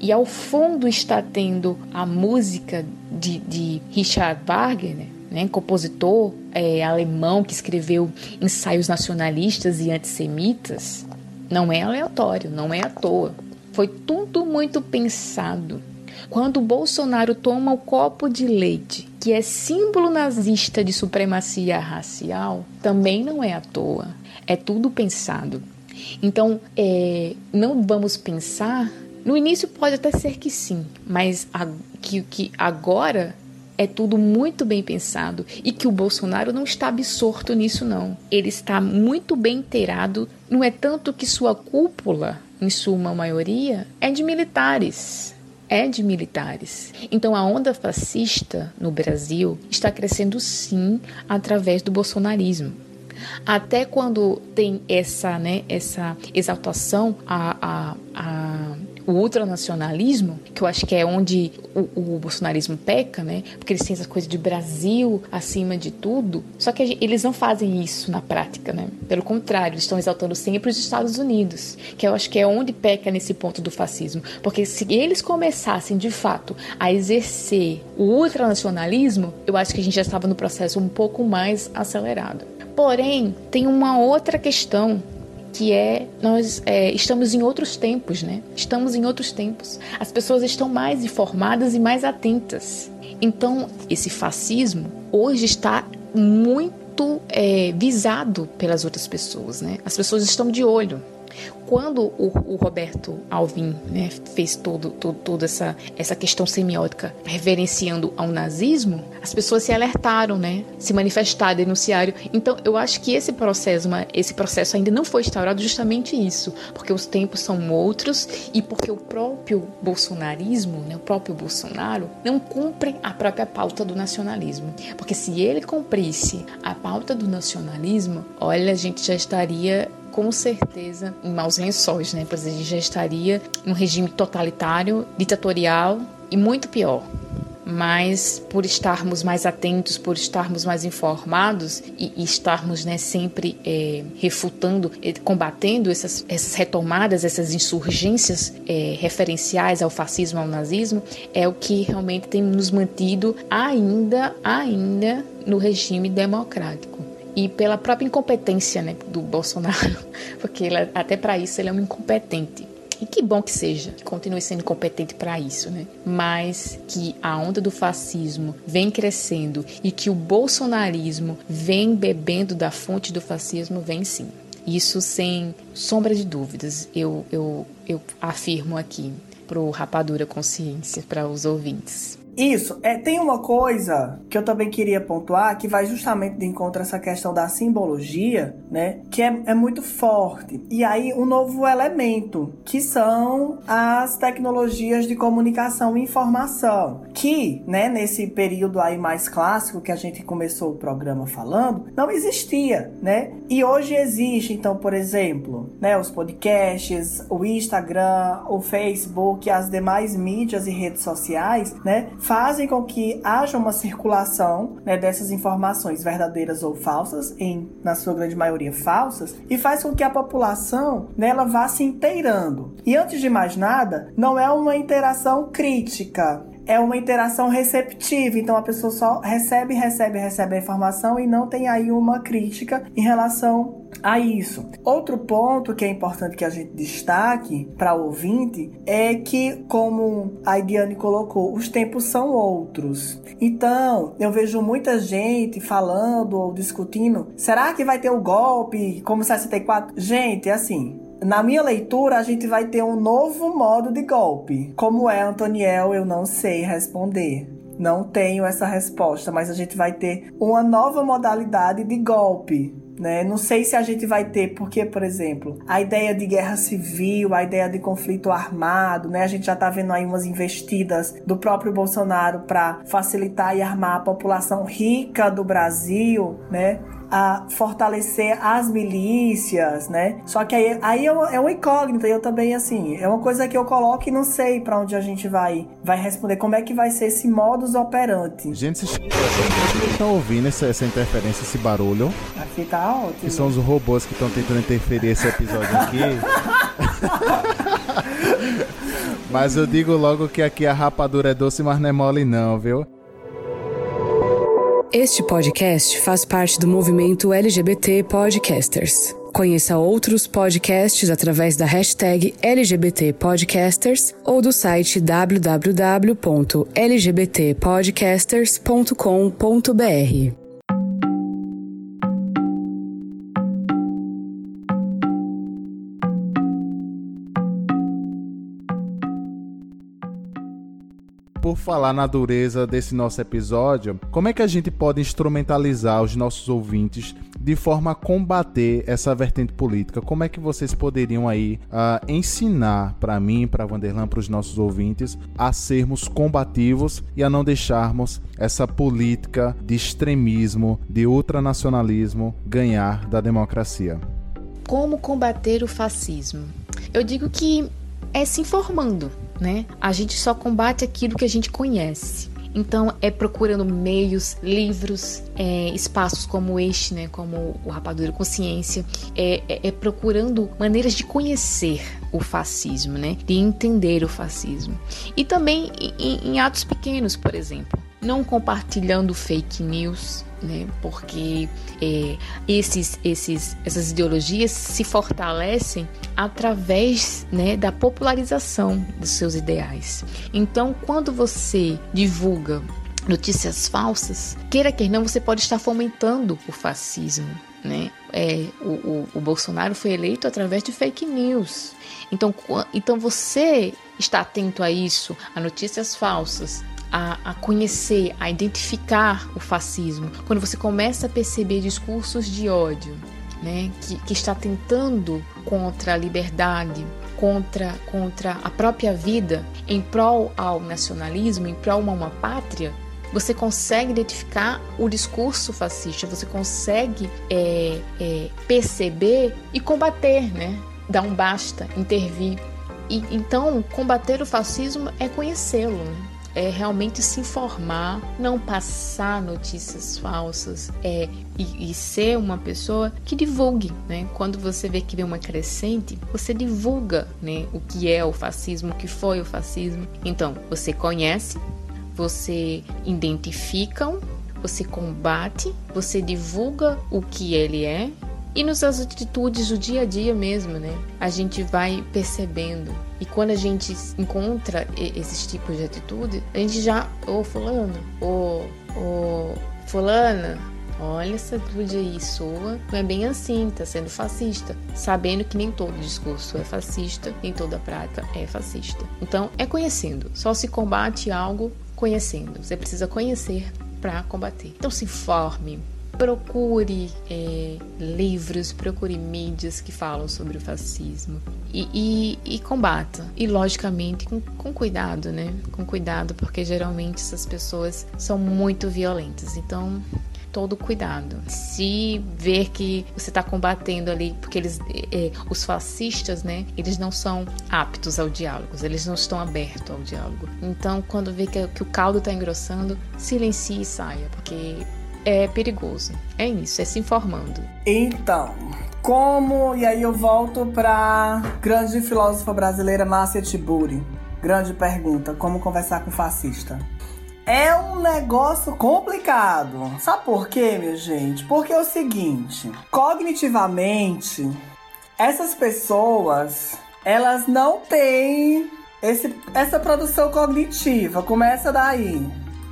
e ao fundo está tendo a música de, de Richard Wagner, né, compositor é, alemão que escreveu ensaios nacionalistas e antissemitas, não é aleatório, não é à toa. Foi tudo muito pensado. Quando Bolsonaro toma o copo de leite, que é símbolo nazista de supremacia racial, também não é à toa. É tudo pensado. Então, é, não vamos pensar. No início pode até ser que sim, mas a, que, que agora é tudo muito bem pensado e que o Bolsonaro não está absorto nisso, não. Ele está muito bem inteirado. Não é tanto que sua cúpula, em sua maioria, é de militares. É de militares. Então a onda fascista no Brasil está crescendo sim através do bolsonarismo. Até quando tem essa, né, essa exaltação a, a, a o ultranacionalismo, que eu acho que é onde o, o bolsonarismo peca, né? Porque eles têm essa coisa de Brasil acima de tudo. Só que eles não fazem isso na prática, né? Pelo contrário, eles estão exaltando sempre os Estados Unidos, que eu acho que é onde peca nesse ponto do fascismo. Porque se eles começassem de fato a exercer o ultranacionalismo, eu acho que a gente já estava no processo um pouco mais acelerado. Porém, tem uma outra questão que é nós é, estamos em outros tempos, né? Estamos em outros tempos. As pessoas estão mais informadas e mais atentas. Então, esse fascismo hoje está muito é, visado pelas outras pessoas, né? As pessoas estão de olho. Quando o, o Roberto Alvim né, fez todo, todo, toda essa, essa questão semiótica reverenciando ao nazismo, as pessoas se alertaram, né, se manifestaram, denunciaram. Então, eu acho que esse processo, esse processo ainda não foi instaurado justamente isso, porque os tempos são outros e porque o próprio bolsonarismo, né, o próprio Bolsonaro, não cumpre a própria pauta do nacionalismo. Porque se ele cumprisse a pauta do nacionalismo, olha, a gente já estaria com certeza em maus lençóis, né? Pois a gente já estaria num regime totalitário, ditatorial e muito pior. Mas por estarmos mais atentos, por estarmos mais informados e, e estarmos né, sempre é, refutando, é, combatendo essas, essas retomadas, essas insurgências é, referenciais ao fascismo, ao nazismo, é o que realmente tem nos mantido ainda, ainda no regime democrático e pela própria incompetência né, do Bolsonaro, porque ele, até para isso ele é um incompetente. E que bom que seja, que continue sendo incompetente para isso, né? Mas que a onda do fascismo vem crescendo e que o bolsonarismo vem bebendo da fonte do fascismo, vem sim. Isso sem sombra de dúvidas, eu, eu, eu afirmo aqui pro Rapadura Consciência, para os ouvintes. Isso, é, tem uma coisa que eu também queria pontuar que vai justamente de encontro a essa questão da simbologia, né? Que é, é muito forte. E aí, um novo elemento, que são as tecnologias de comunicação e informação, que, né, nesse período aí mais clássico que a gente começou o programa falando, não existia, né? E hoje existe, então, por exemplo, né, os podcasts, o Instagram, o Facebook, as demais mídias e redes sociais, né? Fazem com que haja uma circulação né, dessas informações verdadeiras ou falsas, em na sua grande maioria falsas, e faz com que a população nela né, vá se inteirando. E antes de mais nada, não é uma interação crítica, é uma interação receptiva. Então a pessoa só recebe, recebe, recebe a informação e não tem aí uma crítica em relação a isso. Outro ponto que é importante que a gente destaque para o ouvinte é que, como a Diane colocou, os tempos são outros. Então, eu vejo muita gente falando ou discutindo: será que vai ter o golpe como 64? Gente, é assim, na minha leitura, a gente vai ter um novo modo de golpe. Como é, Antoniel, eu não sei responder. Não tenho essa resposta, mas a gente vai ter uma nova modalidade de golpe. Né? Não sei se a gente vai ter, porque, por exemplo, a ideia de guerra civil, a ideia de conflito armado, né? A gente já está vendo aí umas investidas do próprio Bolsonaro para facilitar e armar a população rica do Brasil, né? a fortalecer as milícias, né? Só que aí, aí é, uma, é uma eu também, assim, é uma coisa que eu coloco e não sei para onde a gente vai, vai responder, como é que vai ser esse modus operandi. Gente, vocês estão ouvindo essa, essa interferência, esse barulho? Aqui tá ótimo. Que são os robôs que estão tentando interferir esse episódio aqui. mas eu digo logo que aqui a rapadura é doce, mas não é mole não, viu? Este podcast faz parte do movimento LGBT Podcasters. Conheça outros podcasts através da hashtag LGBT Podcasters ou do site www.lgbtpodcasters.com.br. por falar na dureza desse nosso episódio, como é que a gente pode instrumentalizar os nossos ouvintes de forma a combater essa vertente política? Como é que vocês poderiam aí uh, ensinar para mim, para Vanderlan, para os nossos ouvintes, a sermos combativos e a não deixarmos essa política de extremismo, de ultranacionalismo ganhar da democracia? Como combater o fascismo? Eu digo que é se informando né? A gente só combate aquilo que a gente conhece. Então é procurando meios, livros, é, espaços como este, né, como o Rapadura Consciência, é, é, é, procurando maneiras de conhecer o fascismo, né, de entender o fascismo. E também em, em atos pequenos, por exemplo, não compartilhando fake news, né? Porque é, esses, esses, essas ideologias se fortalecem através né, da popularização dos seus ideais. Então, quando você divulga notícias falsas, queira que não, você pode estar fomentando o fascismo. Né? É, o, o, o Bolsonaro foi eleito através de fake news. Então, então você está atento a isso, a notícias falsas, a, a, conhecer, a identificar o fascismo, quando você começa a perceber discursos de ódio, né, que, que está tentando contra a liberdade, contra, contra a própria vida, em prol ao nacionalismo, em prol a uma pátria, você consegue identificar o discurso fascista, você consegue é, é, perceber e combater, né? Dar um basta, intervir. E, então, combater o fascismo é conhecê-lo. Né? É realmente se informar, não passar notícias falsas, é e, e, ser uma pessoa que divulgue, né? Quando você vê que vem uma crescente, você divulga, né? O que é o fascismo, o que foi o fascismo. Então, você conhece, você identifica, você combate, você divulga o que ele é e nas atitudes do dia a dia mesmo, né? A gente vai percebendo. E quando a gente encontra esses tipos de atitude, a gente já, ô oh, fulano, ô oh, oh, fulana, olha essa atitude aí sua, não é bem assim, tá sendo fascista. Sabendo que nem todo discurso é fascista, nem toda prática é fascista. Então, é conhecendo. Só se combate algo conhecendo. Você precisa conhecer para combater. Então, se informe, procure é, livros, procure mídias que falam sobre o fascismo e, e, e combata. E, logicamente, com, com, cuidado, né? Com cuidado, porque geralmente essas pessoas são muito violentas. Então, todo cuidado. Se ver que você está combatendo ali, porque eles, é, os fascistas, né, eles não são aptos ao diálogo, eles não estão abertos ao diálogo. Então, quando vê que, que o caldo está engrossando, silencie e saia, porque é perigoso. É isso, é se informando. Então, como. E aí eu volto para grande filósofa brasileira Márcia Tiburi. Grande pergunta: como conversar com fascista? É um negócio complicado. Sabe por quê, minha gente? Porque é o seguinte: cognitivamente, essas pessoas elas não têm esse, essa produção cognitiva. Começa daí.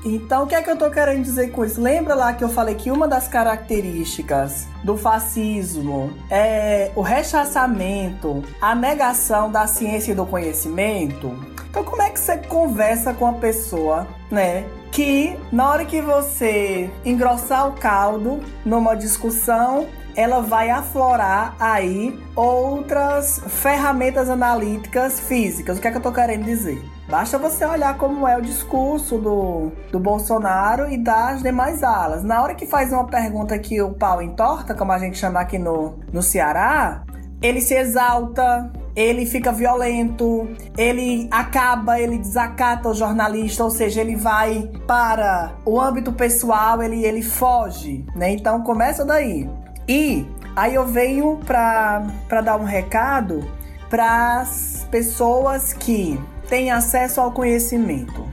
Então, o que é que eu tô querendo dizer com isso? Lembra lá que eu falei que uma das características do fascismo é o rechaçamento, a negação da ciência e do conhecimento? Então, como é que você conversa com a pessoa, né? Que na hora que você engrossar o caldo numa discussão, ela vai aflorar aí outras ferramentas analíticas físicas. O que é que eu tô querendo dizer? Basta você olhar como é o discurso do, do Bolsonaro e das demais alas. Na hora que faz uma pergunta que o pau entorta, como a gente chama aqui no, no Ceará, ele se exalta, ele fica violento, ele acaba, ele desacata o jornalista, ou seja, ele vai para o âmbito pessoal, ele, ele foge, né? Então começa daí. E aí eu venho para dar um recado para as pessoas que têm acesso ao conhecimento.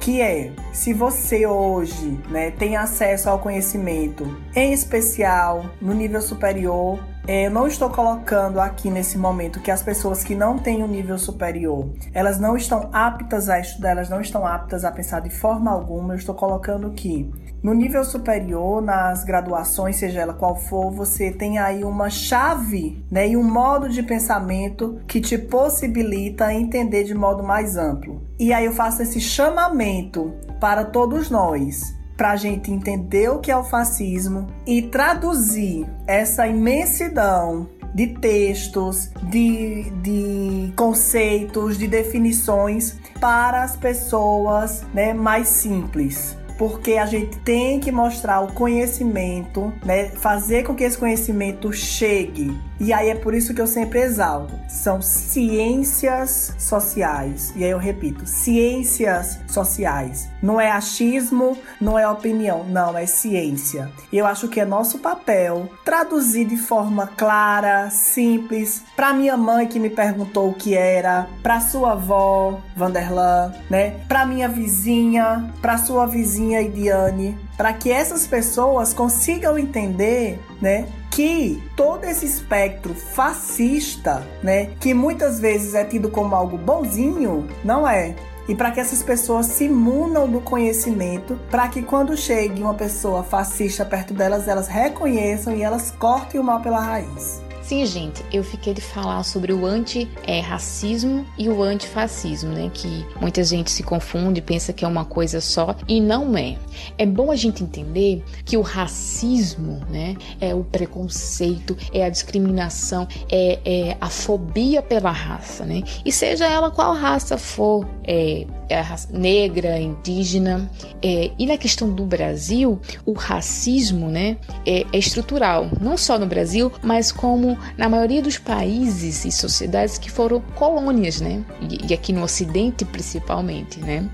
Que é, se você hoje né, tem acesso ao conhecimento, em especial no nível superior, eu não estou colocando aqui nesse momento que as pessoas que não têm o um nível superior, elas não estão aptas a estudar, elas não estão aptas a pensar de forma alguma. Eu estou colocando que no nível superior, nas graduações, seja ela qual for, você tem aí uma chave né, e um modo de pensamento que te possibilita entender de modo mais amplo. E aí eu faço esse chamamento para todos nós para a gente entender o que é o fascismo e traduzir essa imensidão de textos, de, de conceitos, de definições para as pessoas né, mais simples porque a gente tem que mostrar o conhecimento, né? Fazer com que esse conhecimento chegue. E aí é por isso que eu sempre exalto. São ciências sociais. E aí eu repito, ciências sociais. Não é achismo, não é opinião, não, é ciência. E eu acho que é nosso papel traduzir de forma clara, simples, para minha mãe que me perguntou o que era, para sua avó, Vanderlan, né? Para minha vizinha, para sua vizinha Idiane, para que essas pessoas consigam entender, né, que todo esse espectro fascista, né, que muitas vezes é tido como algo bonzinho, não é. E para que essas pessoas se munam do conhecimento, para que quando chegue uma pessoa fascista perto delas, elas reconheçam e elas cortem o mal pela raiz. Sim, gente, eu fiquei de falar sobre o anti-racismo e o antifascismo, né? Que muita gente se confunde, pensa que é uma coisa só e não é. É bom a gente entender que o racismo, né, é o preconceito, é a discriminação, é, é a fobia pela raça, né? E seja ela qual raça for, é, é raça negra, indígena. É, e na questão do Brasil, o racismo, né, é, é estrutural, não só no Brasil, mas como na maioria dos países e sociedades que foram colônias, né? E, e aqui no Ocidente principalmente, né?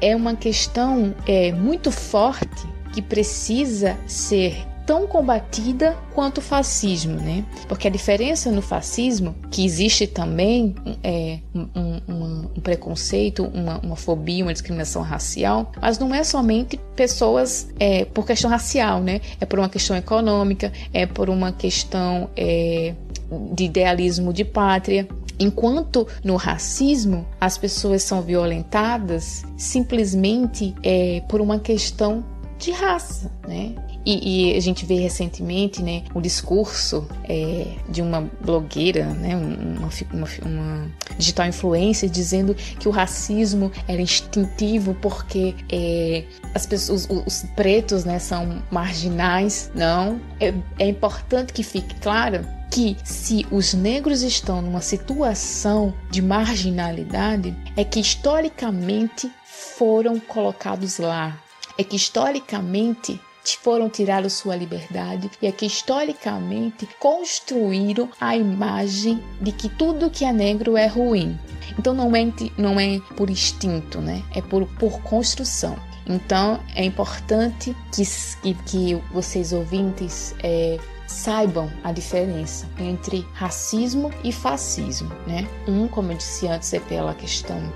É uma questão é, muito forte que precisa ser tão combatida quanto o fascismo, né? Porque a diferença no fascismo, que existe também é, um, um, um preconceito, uma, uma, fobia, uma discriminação racial, mas não é somente pessoas é, por questão racial, né? É por uma questão econômica, é por uma questão é, de idealismo de pátria. Enquanto no racismo as pessoas são violentadas simplesmente é, por uma questão de raça, né? E, e, a gente vê recentemente, né, o discurso é, de uma blogueira, né, uma, uma, uma, digital influencer, dizendo que o racismo era instintivo porque é, as pessoas, os, os, pretos, né, são marginais. Não, é, é importante que fique claro que se os negros estão numa situação de marginalidade, é que historicamente foram colocados lá. É que historicamente foram tirados sua liberdade e é que historicamente construíram a imagem de que tudo que é negro é ruim. Então não é, não é por instinto, né? É por, por construção. Então é importante que, que vocês ouvintes é, saibam a diferença entre racismo e fascismo, né? Um, como eu disse antes, é pela questão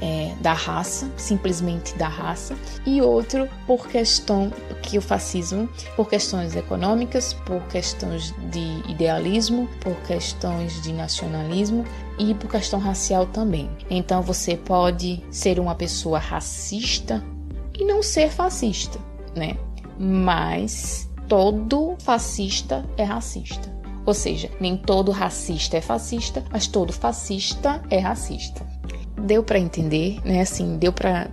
é, da raça, simplesmente da raça, e outro por questão que o fascismo, por questões econômicas, por questões de idealismo, por questões de nacionalismo e por questão racial também. Então você pode ser uma pessoa racista e não ser fascista, né? Mas todo fascista é racista. Ou seja, nem todo racista é fascista, mas todo fascista é racista. Deu para entender, né? Assim, deu para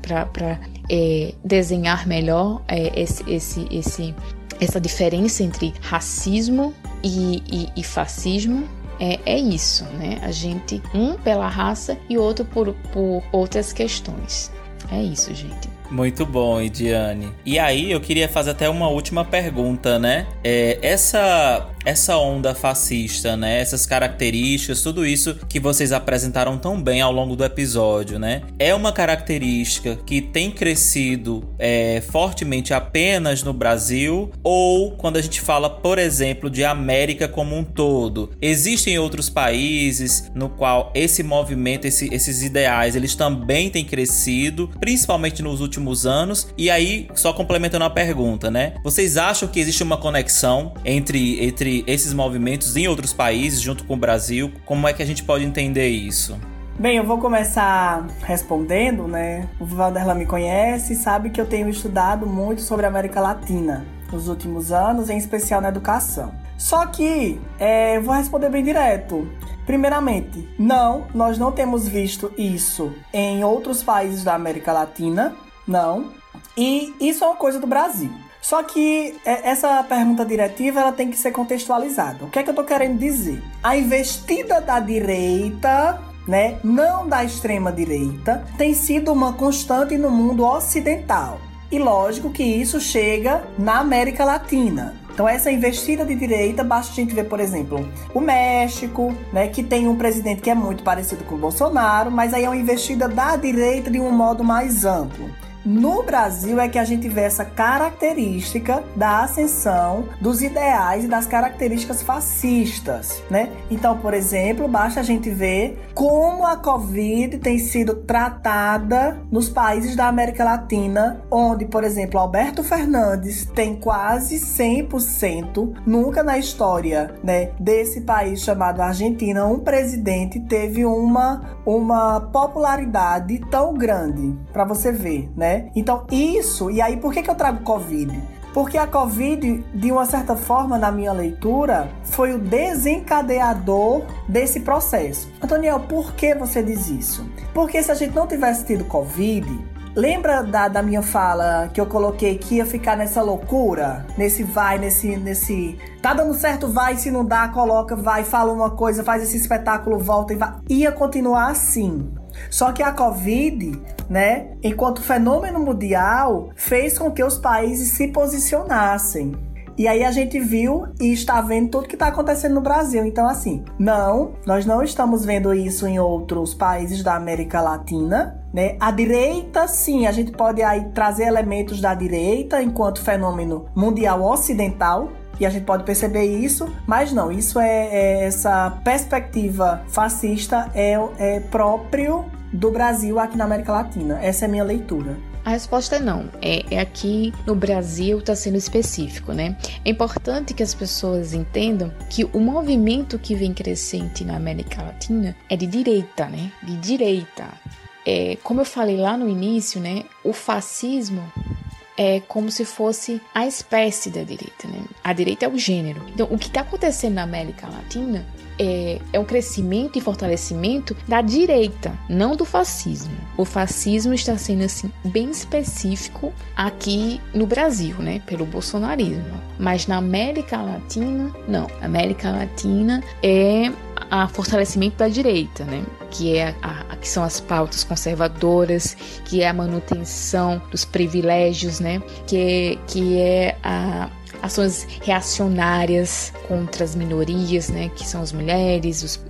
é, desenhar melhor é, esse, esse, esse, essa diferença entre racismo e, e, e fascismo. É, é, isso, né? A gente, um pela raça e outro por, por outras questões. É isso, gente. Muito bom, Idiane. E aí, eu queria fazer até uma última pergunta, né? É, essa essa onda fascista, né? Essas características, tudo isso que vocês apresentaram tão bem ao longo do episódio, né? É uma característica que tem crescido é, fortemente apenas no Brasil ou quando a gente fala, por exemplo, de América como um todo, existem outros países no qual esse movimento, esse, esses ideais, eles também têm crescido, principalmente nos últimos anos. E aí, só complementando a pergunta, né? Vocês acham que existe uma conexão entre entre esses movimentos em outros países, junto com o Brasil? Como é que a gente pode entender isso? Bem, eu vou começar respondendo, né? O Vanderlan me conhece e sabe que eu tenho estudado muito sobre a América Latina nos últimos anos, em especial na educação. Só que é, vou responder bem direto. Primeiramente, não, nós não temos visto isso em outros países da América Latina, não. E isso é uma coisa do Brasil. Só que é, essa pergunta diretiva ela tem que ser contextualizada. O que é que eu estou querendo dizer? A investida da direita né, não da extrema direita, tem sido uma constante no mundo ocidental. E lógico que isso chega na América Latina. Então essa investida de direita, basta a gente ver, por exemplo, o México, né, que tem um presidente que é muito parecido com o Bolsonaro, mas aí é uma investida da direita de um modo mais amplo. No Brasil é que a gente vê essa característica da ascensão dos ideais e das características fascistas, né? Então, por exemplo, basta a gente ver como a Covid tem sido tratada nos países da América Latina, onde, por exemplo, Alberto Fernandes tem quase 100%, nunca na história, né, desse país chamado Argentina, um presidente teve uma uma popularidade tão grande, para você ver, né? Então, isso, e aí por que, que eu trago Covid? Porque a Covid, de uma certa forma, na minha leitura, foi o desencadeador desse processo. Antoniel, por que você diz isso? Porque se a gente não tivesse tido Covid, Lembra da, da minha fala que eu coloquei que ia ficar nessa loucura? Nesse vai, nesse, nesse. Tá dando certo, vai, se não dá, coloca, vai, fala uma coisa, faz esse espetáculo, volta e vai. Ia continuar assim. Só que a Covid, né, enquanto fenômeno mundial, fez com que os países se posicionassem. E aí a gente viu e está vendo tudo que está acontecendo no Brasil. Então, assim, não, nós não estamos vendo isso em outros países da América Latina. Né? A direita, sim, a gente pode aí trazer elementos da direita enquanto fenômeno mundial ocidental, e a gente pode perceber isso, mas não, isso é, é essa perspectiva fascista é, é próprio do Brasil aqui na América Latina. Essa é a minha leitura. A resposta é não. É, é aqui no Brasil está sendo específico, né? É importante que as pessoas entendam que o movimento que vem crescente na América Latina é de direita, né? De direita. É, como eu falei lá no início, né? O fascismo é como se fosse a espécie da direita, né? A direita é o gênero. Então, o que está acontecendo na América Latina é, é um crescimento e fortalecimento da direita, não do fascismo. O fascismo está sendo assim bem específico aqui no Brasil, né, pelo bolsonarismo. Mas na América Latina, não. A América Latina é a fortalecimento da direita, né? Que é a, a, que são as pautas conservadoras, que é a manutenção dos privilégios, né? Que que é a ações reacionárias contra as minorias, né, que são as mulheres, os,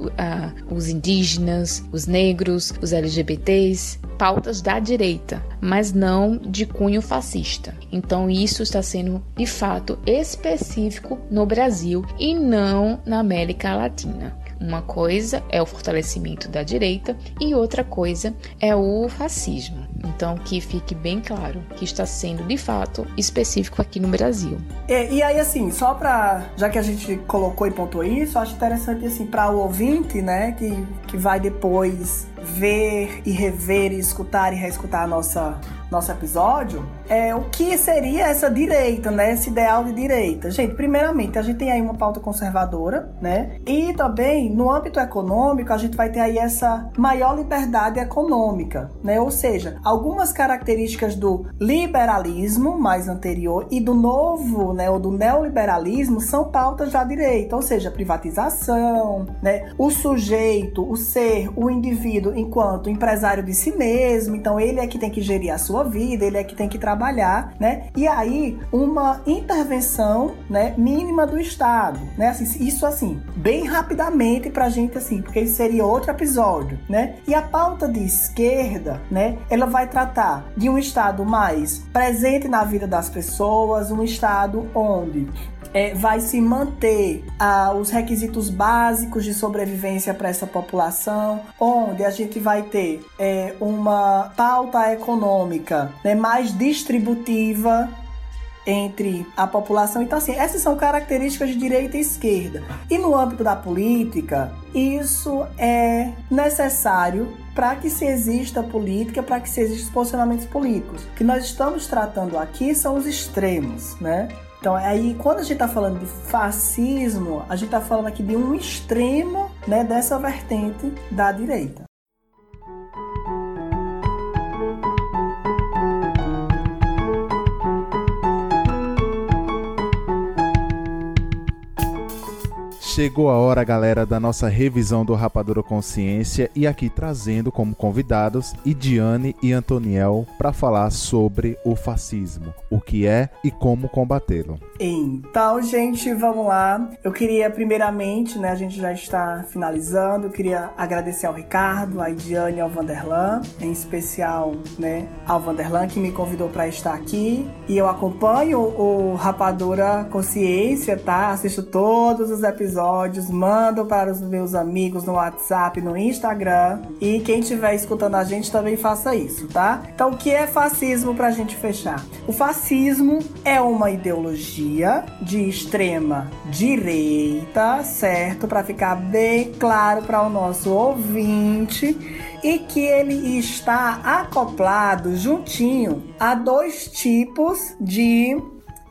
os indígenas, os negros, os LGBTs, pautas da direita, mas não de cunho fascista. Então isso está sendo de fato específico no Brasil e não na América Latina. Uma coisa é o fortalecimento da direita e outra coisa é o fascismo. Então, que fique bem claro que está sendo de fato específico aqui no Brasil. E, e aí, assim, só para já que a gente colocou e pontuou isso, acho interessante assim para o ouvinte, né, que, que vai depois ver e rever e escutar e reescutar a nossa nosso episódio, é o que seria essa direita, né? Esse ideal de direita. Gente, primeiramente, a gente tem aí uma pauta conservadora, né? E também, no âmbito econômico, a gente vai ter aí essa maior liberdade econômica, né? Ou seja, algumas características do liberalismo mais anterior e do novo, né, ou do neoliberalismo são pautas da direita, ou seja, privatização, né? O sujeito, o ser, o indivíduo enquanto empresário de si mesmo, então ele é que tem que gerir a sua vida, ele é que tem que trabalhar, né? E aí, uma intervenção, né, mínima do Estado, né? Assim, isso assim, bem rapidamente pra gente assim, porque isso seria outro episódio, né? E a pauta de esquerda, né, ela vai tratar de um Estado mais presente na vida das pessoas, um Estado onde é, vai se manter ah, os requisitos básicos de sobrevivência para essa população, onde a gente vai ter é, uma pauta econômica né, mais distributiva entre a população. Então, assim, essas são características de direita e esquerda. E no âmbito da política, isso é necessário para que se exista política, para que se existam posicionamentos políticos. O que nós estamos tratando aqui são os extremos, né? Então, aí, quando a gente está falando de fascismo, a gente está falando aqui de um extremo né, dessa vertente da direita. Chegou a hora, galera, da nossa revisão do Rapadura Consciência e aqui trazendo como convidados Idiane e Antoniel para falar sobre o fascismo, o que é e como combatê-lo. Então, gente, vamos lá. Eu queria primeiramente, né, a gente já está finalizando, eu queria agradecer ao Ricardo, à Idiane e ao Vanderlan, em especial, né, ao Vanderlan que me convidou para estar aqui. E eu acompanho o Rapadura Consciência, tá? Assisto todos os episódios, mando para os meus amigos no WhatsApp, no Instagram. E quem estiver escutando a gente também faça isso, tá? Então, o que é fascismo para a gente fechar? O fascismo é uma ideologia de extrema direita, certo? Para ficar bem claro para o nosso ouvinte e que ele está acoplado juntinho a dois tipos de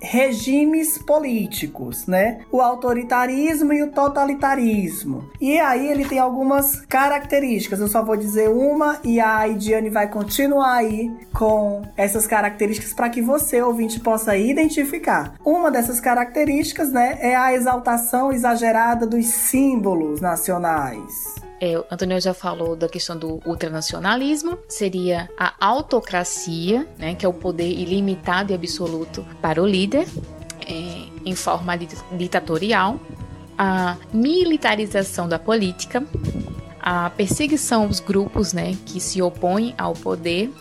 regimes políticos, né? O autoritarismo e o totalitarismo. E aí ele tem algumas características. Eu só vou dizer uma e a Idiane vai continuar aí com essas características para que você, ouvinte, possa identificar. Uma dessas características, né, é a exaltação exagerada dos símbolos nacionais. É, o Antônio já falou da questão do ultranacionalismo, seria a autocracia, né, que é o poder ilimitado e absoluto para o líder, é, em forma ditatorial, a militarização da política, a perseguição aos grupos né, que se opõem ao poder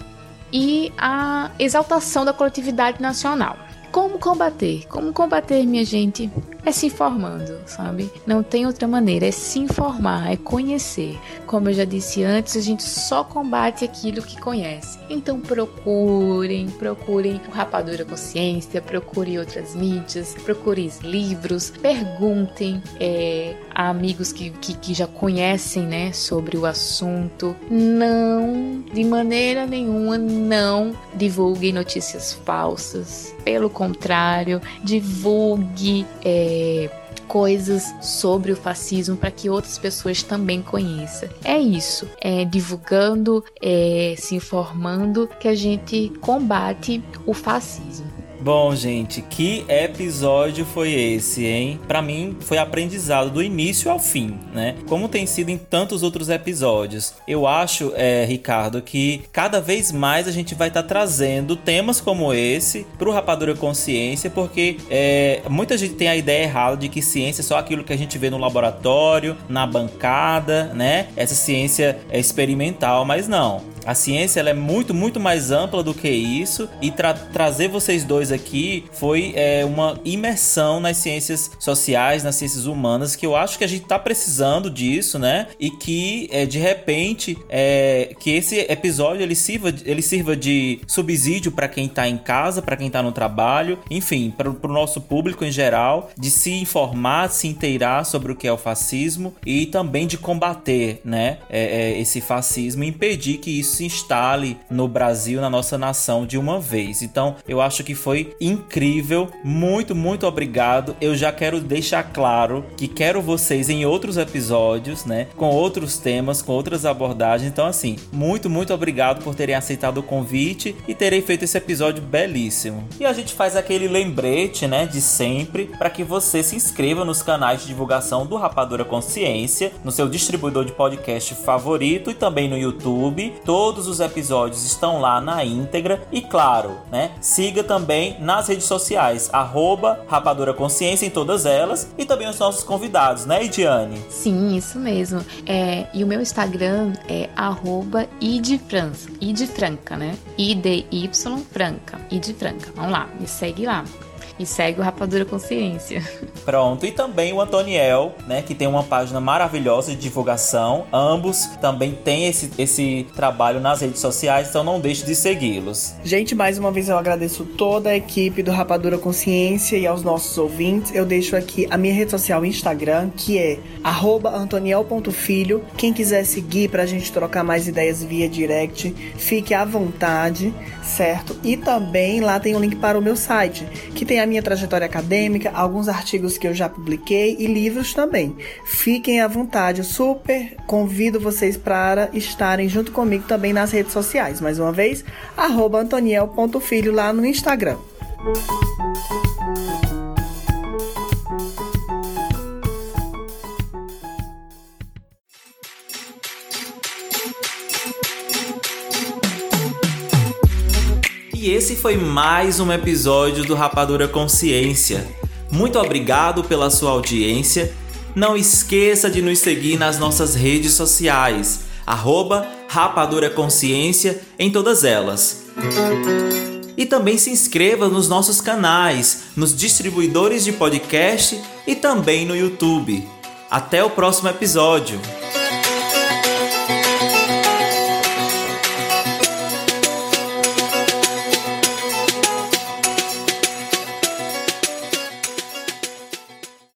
e a exaltação da coletividade nacional. Como combater? Como combater, minha gente? É se informando, sabe? Não tem outra maneira, é se informar, é conhecer. Como eu já disse antes, a gente só combate aquilo que conhece. Então procurem, procurem o Rapadura Consciência, procurem outras mídias, procurem livros, perguntem, é, amigos que, que, que já conhecem, né, sobre o assunto. Não, de maneira nenhuma, não divulguem notícias falsas. Pelo contrário, divulgue. É, coisas sobre o fascismo para que outras pessoas também conheçam. É isso, é divulgando, é se informando que a gente combate o fascismo. Bom, gente, que episódio foi esse, hein? Para mim foi aprendizado do início ao fim, né? Como tem sido em tantos outros episódios. Eu acho, é, Ricardo, que cada vez mais a gente vai estar tá trazendo temas como esse pro Rapadura Consciência, porque é, muita gente tem a ideia errada de que ciência é só aquilo que a gente vê no laboratório, na bancada, né? Essa ciência é experimental, mas não. A ciência ela é muito, muito mais ampla do que isso e tra trazer vocês dois aqui foi é, uma imersão nas ciências sociais, nas ciências humanas, que eu acho que a gente está precisando disso, né? E que é, de repente é, que esse episódio ele sirva, ele sirva de subsídio para quem está em casa, para quem está no trabalho, enfim, para o nosso público em geral, de se informar, de se inteirar sobre o que é o fascismo e também de combater, né? É, é, esse fascismo e impedir que isso se instale no Brasil, na nossa nação de uma vez. Então, eu acho que foi incrível. Muito, muito obrigado. Eu já quero deixar claro que quero vocês em outros episódios, né? Com outros temas, com outras abordagens. Então, assim, muito, muito obrigado por terem aceitado o convite e terem feito esse episódio belíssimo. E a gente faz aquele lembrete, né, de sempre, para que você se inscreva nos canais de divulgação do Rapadura Consciência, no seu distribuidor de podcast favorito e também no YouTube. Todos os episódios estão lá na íntegra e claro, né? Siga também nas redes sociais, arroba Rapadura Consciência em todas elas e também os nossos convidados, né, Idiane? Sim, isso mesmo. É, e o meu Instagram é idfranca, idfranca, né? I-D-Y Franca, idfranca. Vamos lá, me segue lá e segue o Rapadura Consciência. Pronto, e também o Antoniel, né, que tem uma página maravilhosa de divulgação. Ambos também têm esse, esse trabalho nas redes sociais, então não deixe de segui-los. Gente, mais uma vez eu agradeço toda a equipe do Rapadura Consciência e aos nossos ouvintes. Eu deixo aqui a minha rede social Instagram, que é antoniel.filho. Quem quiser seguir pra gente trocar mais ideias via direct, fique à vontade, certo? E também lá tem um link para o meu site, que tem a minha trajetória acadêmica, alguns artigos que eu já publiquei e livros também. Fiquem à vontade, eu super convido vocês para estarem junto comigo também nas redes sociais. Mais uma vez, antoniel.filho lá no Instagram. E esse foi mais um episódio do Rapadura Consciência. Muito obrigado pela sua audiência. Não esqueça de nos seguir nas nossas redes sociais, arroba Rapadura Consciência em todas elas. E também se inscreva nos nossos canais, nos distribuidores de podcast e também no YouTube. Até o próximo episódio!